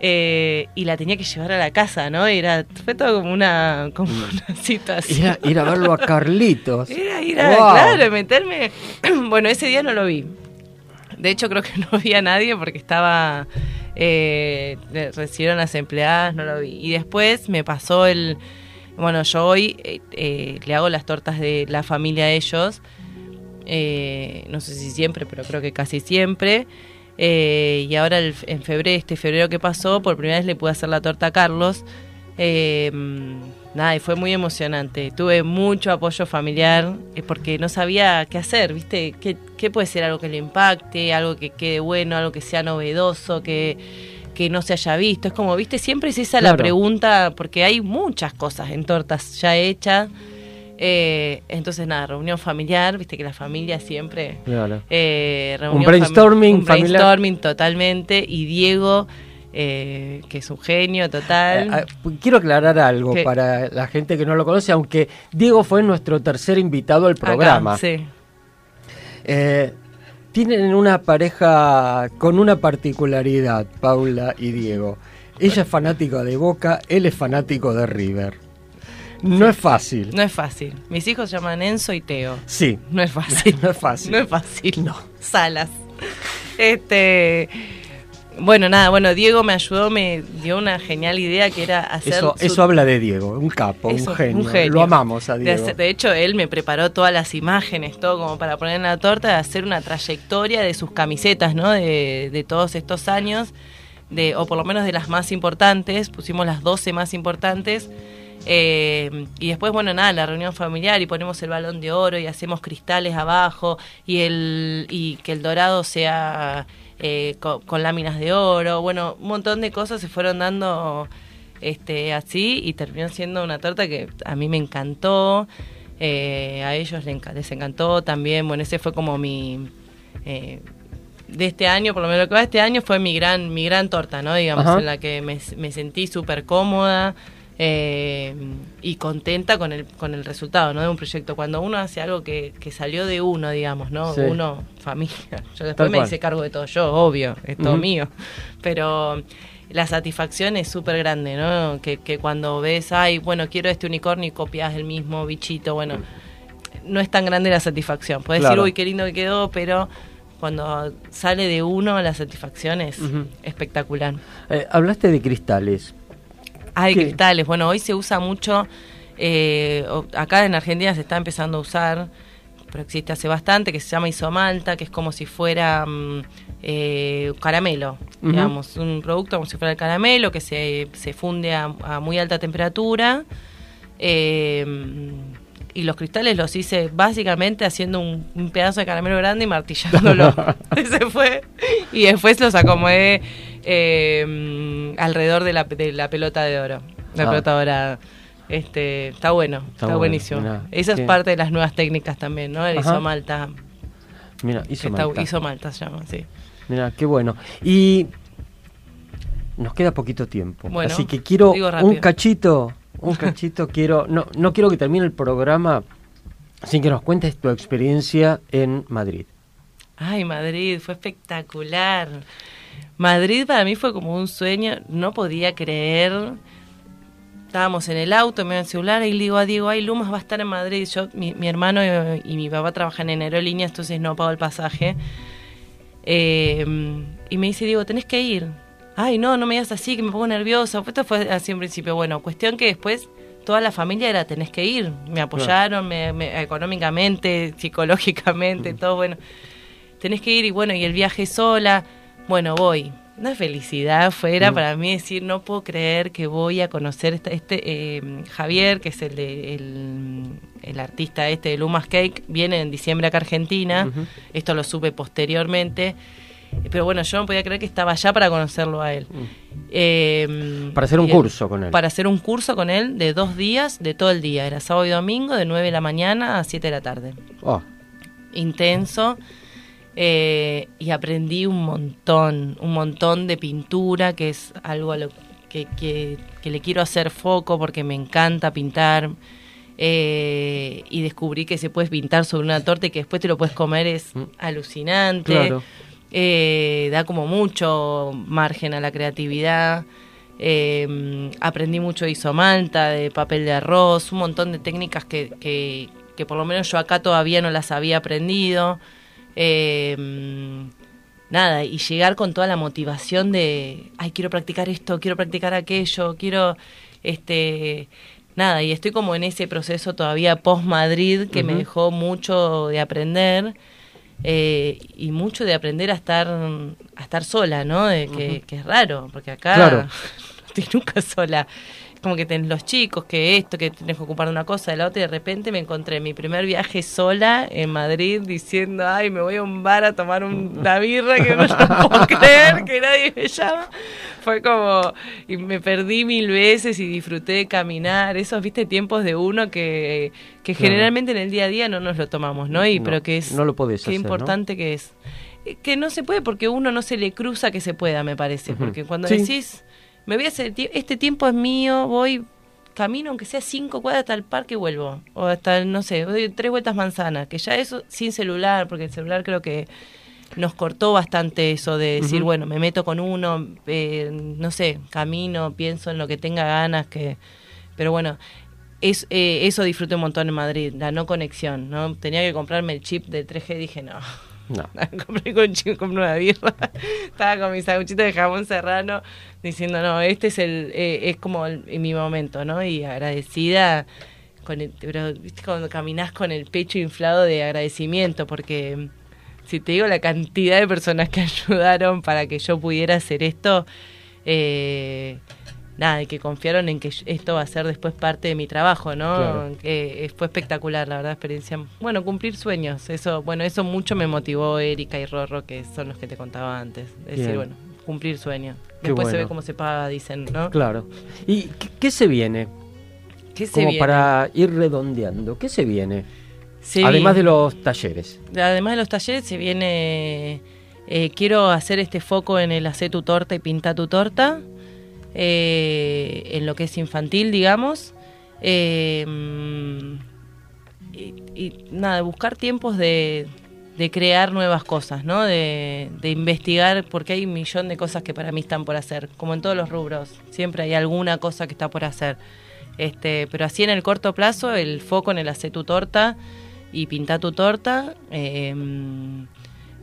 Eh, y la tenía que llevar a la casa, ¿no? Era, fue todo como una, como una situación. Ir a, ir a verlo a Carlitos. (laughs) Era ir a, Wow. claro, meterme. (clears throat) bueno, ese día no lo vi. De hecho, creo que (laughs) no vi a nadie porque estaba. Eh, recibieron las empleadas, no lo vi. Y después me pasó el. Bueno, yo hoy eh, eh, le hago las tortas de la familia a ellos. eh, no sé si siempre, pero creo que casi siempre. Y ahora en febrero, este febrero que pasó, por primera vez le pude hacer la torta a Carlos. Nada, y fue muy emocionante. Tuve mucho apoyo familiar eh, porque no sabía qué hacer, ¿viste? ¿Qué, qué puede ser algo que le impacte, algo que quede bueno, algo que sea novedoso, que, que no se haya visto? Es como, ¿viste? Siempre es esa la pregunta porque hay muchas cosas en tortas ya hechas. Eh, entonces, nada, reunión familiar, viste que la familia siempre. Claro. Eh, Un reunión brainstorming fami- un familiar. brainstorming totalmente. Y Diego, eh, que es un genio total. Ah, ah, Quiero aclarar algo ¿Qué? para la gente que no lo conoce, aunque Diego fue nuestro tercer invitado al Acá, programa. sí. Eh, tienen una pareja con una particularidad, Paula y Diego. Ella es fanática de Boca, él es fanático de River. No es fácil. No es fácil. Mis hijos se llaman Enzo y Teo. Sí. No es fácil. (laughs) No es fácil. No es fácil. No. Salas. este. Bueno, nada, bueno, Diego me ayudó, me dio una genial idea que era hacer. Eso, su- eso habla de Diego, un capo, Eso, un, genio. un genio. Lo amamos a De, Diego. hacer- de hecho, él me preparó todas las imágenes, todo como para poner en la torta, de hacer una trayectoria de sus camisetas, ¿no? De, de todos estos años, de, o por lo menos de las más importantes, pusimos las 12 más importantes. eh, y después, bueno, nada, la reunión familiar y ponemos el balón de oro y hacemos cristales abajo y, el, y que el dorado sea eh, co- con, láminas de oro. Bueno, un montón de cosas se fueron dando este así y terminó siendo una torta que a mí me encantó. eh, a ellos les, enca- les encantó también. Bueno, ese fue como mi... eh, de este año, por lo menos lo que va este año, fue mi gran, mi gran torta, ¿no? Digamos, Ajá. en la que me, me sentí súper cómoda eh, y contenta con el, con el resultado, ¿no? De un proyecto. Cuando uno hace algo que, que salió de uno, digamos, ¿no? Sí. Uno, familia. (laughs) Yo después Tal me cual. hice cargo de todo yo, obvio, es todo mío. Pero la satisfacción es súper grande, ¿no? Que, que cuando ves, ay, bueno, quiero este unicornio y copias el mismo bichito, bueno, no es tan grande la satisfacción. Puedes Claro. decir, uy, qué lindo que quedó, pero cuando sale de uno, la satisfacción es espectacular. Eh, hablaste de cristales. Hay ¿Qué? cristales. Bueno, hoy se usa mucho, eh, acá en Argentina se está empezando a usar, pero existe hace bastante, que se llama isomalta, que es como si fuera mm, eh, caramelo, digamos, un producto como si fuera el caramelo, que se, se funde a, a muy alta temperatura. eh, y los cristales los hice básicamente haciendo un, un pedazo de caramelo grande y martillándolo. (laughs) (laughs) Ese fue. Y después los acomodé eh, alrededor de la, de la pelota de oro. La Ah. pelota dorada. Este, está bueno, está, bueno, buenísimo. mirá, Esa qué- es parte de las nuevas técnicas también, ¿no? El Ajá. isomalta. Mira, hizo Está- Malta. isomalta se llama, sí. Mira, qué bueno. Y nos queda poquito tiempo. Bueno, Así que quiero un cachito, (laughs) un cachito quiero, no, no quiero que termine el programa sin que nos cuentes tu experiencia en Madrid. Ay, Madrid, fue espectacular. Madrid para mí fue como un sueño, no podía creer. Estábamos en el auto, me iba el celular y le digo a Diego, ay, Lumas va a estar en Madrid. Yo, mi, mi hermano y, y mi papá trabajan en aerolíneas, entonces no pago el pasaje. Eh, y me dice, Diego, tenés que ir. Ay, no, no me digas así, que me pongo nerviosa. Esto fue así en principio. Bueno, cuestión que después toda la familia era, tenés que ir. Me apoyaron me- me- económicamente, psicológicamente, todo bueno. Tenés que ir y bueno, y el viaje sola. Bueno, voy. Una felicidad fuera Mm. para mí decir, no puedo creer que voy a conocer este eh, Javier, que es el, de, el, el artista este de Lumas Cake, viene en diciembre acá a Argentina. Esto lo supe posteriormente. Pero bueno, yo no podía creer que estaba allá para conocerlo a él. Eh, Mm. Para hacer un y él- curso con él. Para hacer un curso con él de dos días, de todo el día. Era sábado y domingo, de 9 de la mañana a 7 de la tarde. Oh, Intenso. Eh, y aprendí un montón, un montón de pintura, que es algo a lo que, que- que le quiero hacer foco porque me encanta pintar. eh, y descubrí que se puede pintar sobre una torta y que después te lo puedes comer, es alucinante. Claro. Eh, da como mucho margen a la creatividad. Eh, aprendí mucho de isomalta, de papel de arroz, un montón de técnicas que, que, que por lo menos yo acá todavía no las había aprendido. Eh, nada, y llegar con toda la motivación de, ay, quiero practicar esto, quiero practicar aquello, quiero, este, nada, y estoy como en ese proceso todavía post-Madrid que me dejó mucho de aprender eh, y mucho de aprender a estar, a estar sola, ¿no? De que es raro, porque acá Claro. (laughs) no estoy nunca sola. Como que tenés los chicos, que esto, que tenés que ocupar de una cosa, de la otra, y de repente me encontré en mi primer viaje sola en Madrid diciendo, ay, me voy a un bar a tomar un- una birra que no, no puedo (laughs) creer que nadie me llama. Fue como, y me perdí mil veces y disfruté de caminar, esos, viste, tiempos de uno que, que generalmente en el día a día no nos lo tomamos, ¿no? Y No, pero que es, no lo podés qué hacer, ¿no? importante que es. Eh, Que no se puede porque uno no se le cruza que se pueda, me parece. Porque cuando Sí. decís, me voy a hacer, este tiempo es mío, voy, camino aunque sea cinco cuadras hasta el parque y vuelvo. O hasta, el, no sé, doy tres vueltas manzanas. Que ya eso sin celular, porque el celular creo que nos cortó bastante eso de decir, bueno, me meto con uno, eh, no sé, camino, pienso en lo que tenga ganas, que pero bueno, es, eh, eso disfruté un montón en Madrid, la no conexión, ¿no? Tenía que comprarme el chip de 3G, dije, no, No. (laughs) compré con chico, compré una birra. (laughs) Estaba con mi sanguchito de jamón serrano diciendo, no, este es el eh, es como el- mi momento, ¿no? Y agradecida con el, pero viste cuando caminás con el pecho inflado de agradecimiento porque si te digo la cantidad de personas que (laughs) ayudaron para que yo pudiera hacer esto, eh, nada, y que confiaron en que esto va a ser después parte de mi trabajo, ¿no? Claro. Eh, fue espectacular, la verdad, experiencia. Bueno, cumplir sueños, eso, bueno, eso mucho me motivó Erika y Rorro, que son los que te contaba antes. Es decir, bueno, cumplir sueños. Después se ve cómo se paga, dicen, ¿no? Claro. ¿Y qué, qué se viene? ¿Qué se Como viene? para ir redondeando, ¿qué se viene? Se Además de los talleres. Además de los talleres, se viene. eh, quiero hacer este foco en el hacer tu torta y pinta tu torta. Eh, en lo que es infantil, digamos. Eh, y, y nada, buscar tiempos de, crear nuevas cosas, ¿no? De, investigar, porque hay un millón de cosas que para mí están por hacer, como en todos los rubros. Siempre hay alguna cosa que está por hacer. Este, pero así en el corto plazo, el foco en el hacer tu torta y pintar tu torta, eh,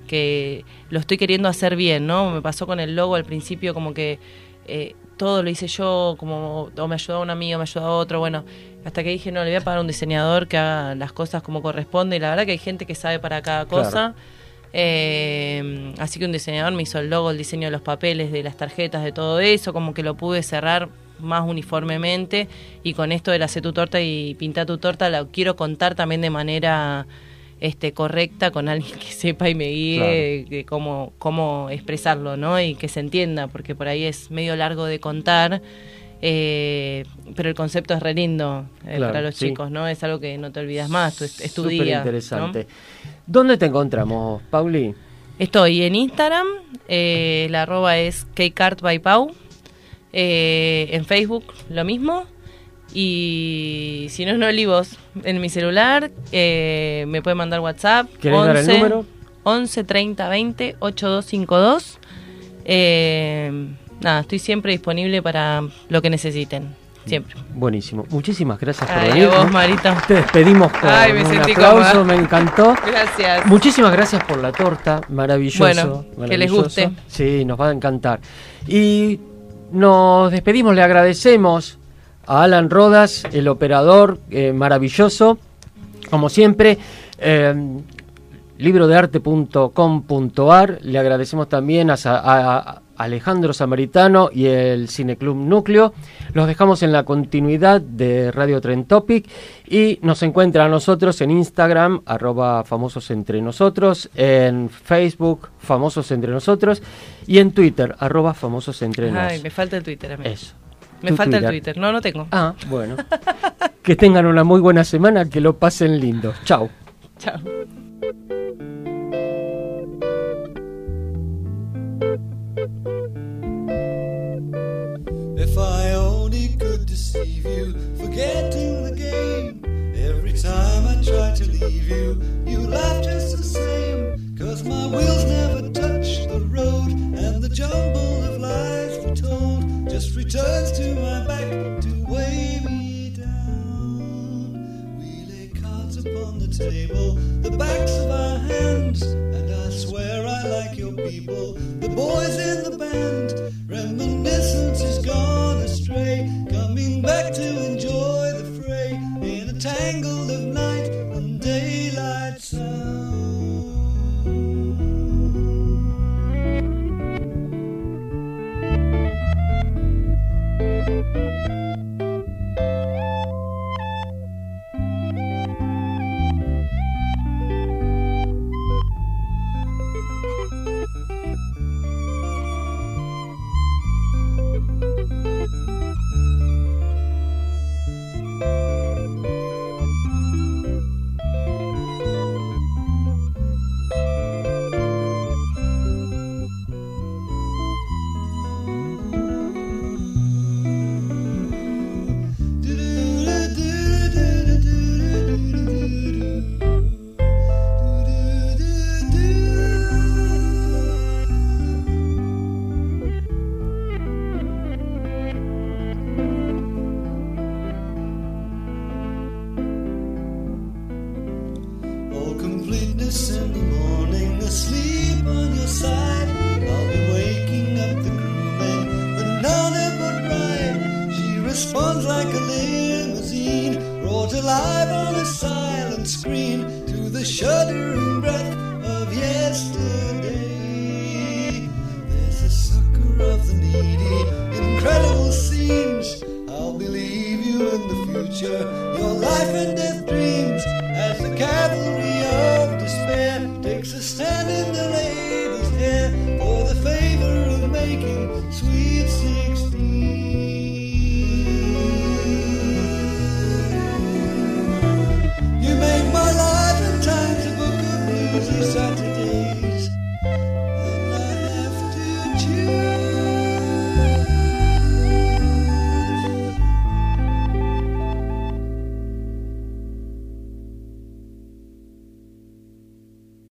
que lo estoy queriendo hacer bien, ¿no? Me pasó con el logo al principio como que eh, todo lo hice yo, como o me ayudó un amigo, me ayudó otro, bueno, hasta que dije, no, le voy a pagar a un diseñador que haga las cosas como corresponde, y la verdad que hay gente que sabe para cada cosa. Claro. Eh, así que un diseñador me hizo el logo, el diseño de los papeles, de las tarjetas, de todo eso, como que lo pude cerrar más uniformemente y con esto de la hacer tu torta y pintar tu torta lo quiero contar también de manera este correcta con alguien que sepa y me guíe de cómo cómo expresarlo no y que se entienda porque por ahí es medio largo de contar eh, pero el concepto es re lindo eh, Claro, para los sí. chicos no es algo que no te olvidas más es, es tu Súper día interesante. ¿no? ¿Dónde te encontramos, Pauli? Estoy en Instagram, eh, la arroba es Kcart by Pau. En Facebook lo mismo. Y si no es no olivos en mi celular, eh, me puede mandar WhatsApp. ¿Querés dar el número? 11 30 20 8252. Eh, nada, estoy siempre disponible para lo que necesiten. Siempre. Buenísimo. Muchísimas gracias por Ay, venir. a vos, Marita. Te despedimos con Ay, me un sentí aplauso, cómoda. me encantó. Gracias. Muchísimas gracias por la torta, maravilloso. Bueno, que les guste. Sí, nos va a encantar. Y nos despedimos, le agradecemos a Alan Rodas, el operador eh, maravilloso, como siempre. Eh, librodearte.com.ar. Le agradecemos también a, Alejandro Samaritano y el Cineclub Núcleo. Los dejamos en la continuidad de Radio Tren Topic y nos encuentra a nosotros en Instagram, arroba famosos entre nosotros, en Facebook, famosos entre nosotros, y en Twitter, arroba famosos entre Ay, nosotros. me falta el Twitter a mí. Eso. Me Tu falta el Twitter. Twitter. No, no tengo. Ah, bueno. (laughs) que tengan una muy buena semana, que lo pasen lindo. Chao. Chao. If I only could deceive you, forgetting the game. Every time I try to leave you, you laugh just the same. Cause my wheels never touch the road, and the jumble of lies returns to my back to weigh me down. We lay cards upon the table, the backs of our hands, and I swear I like your people, the boys in the band. Reminiscence is gone astray, coming back to enjoy the fray in a tangle of night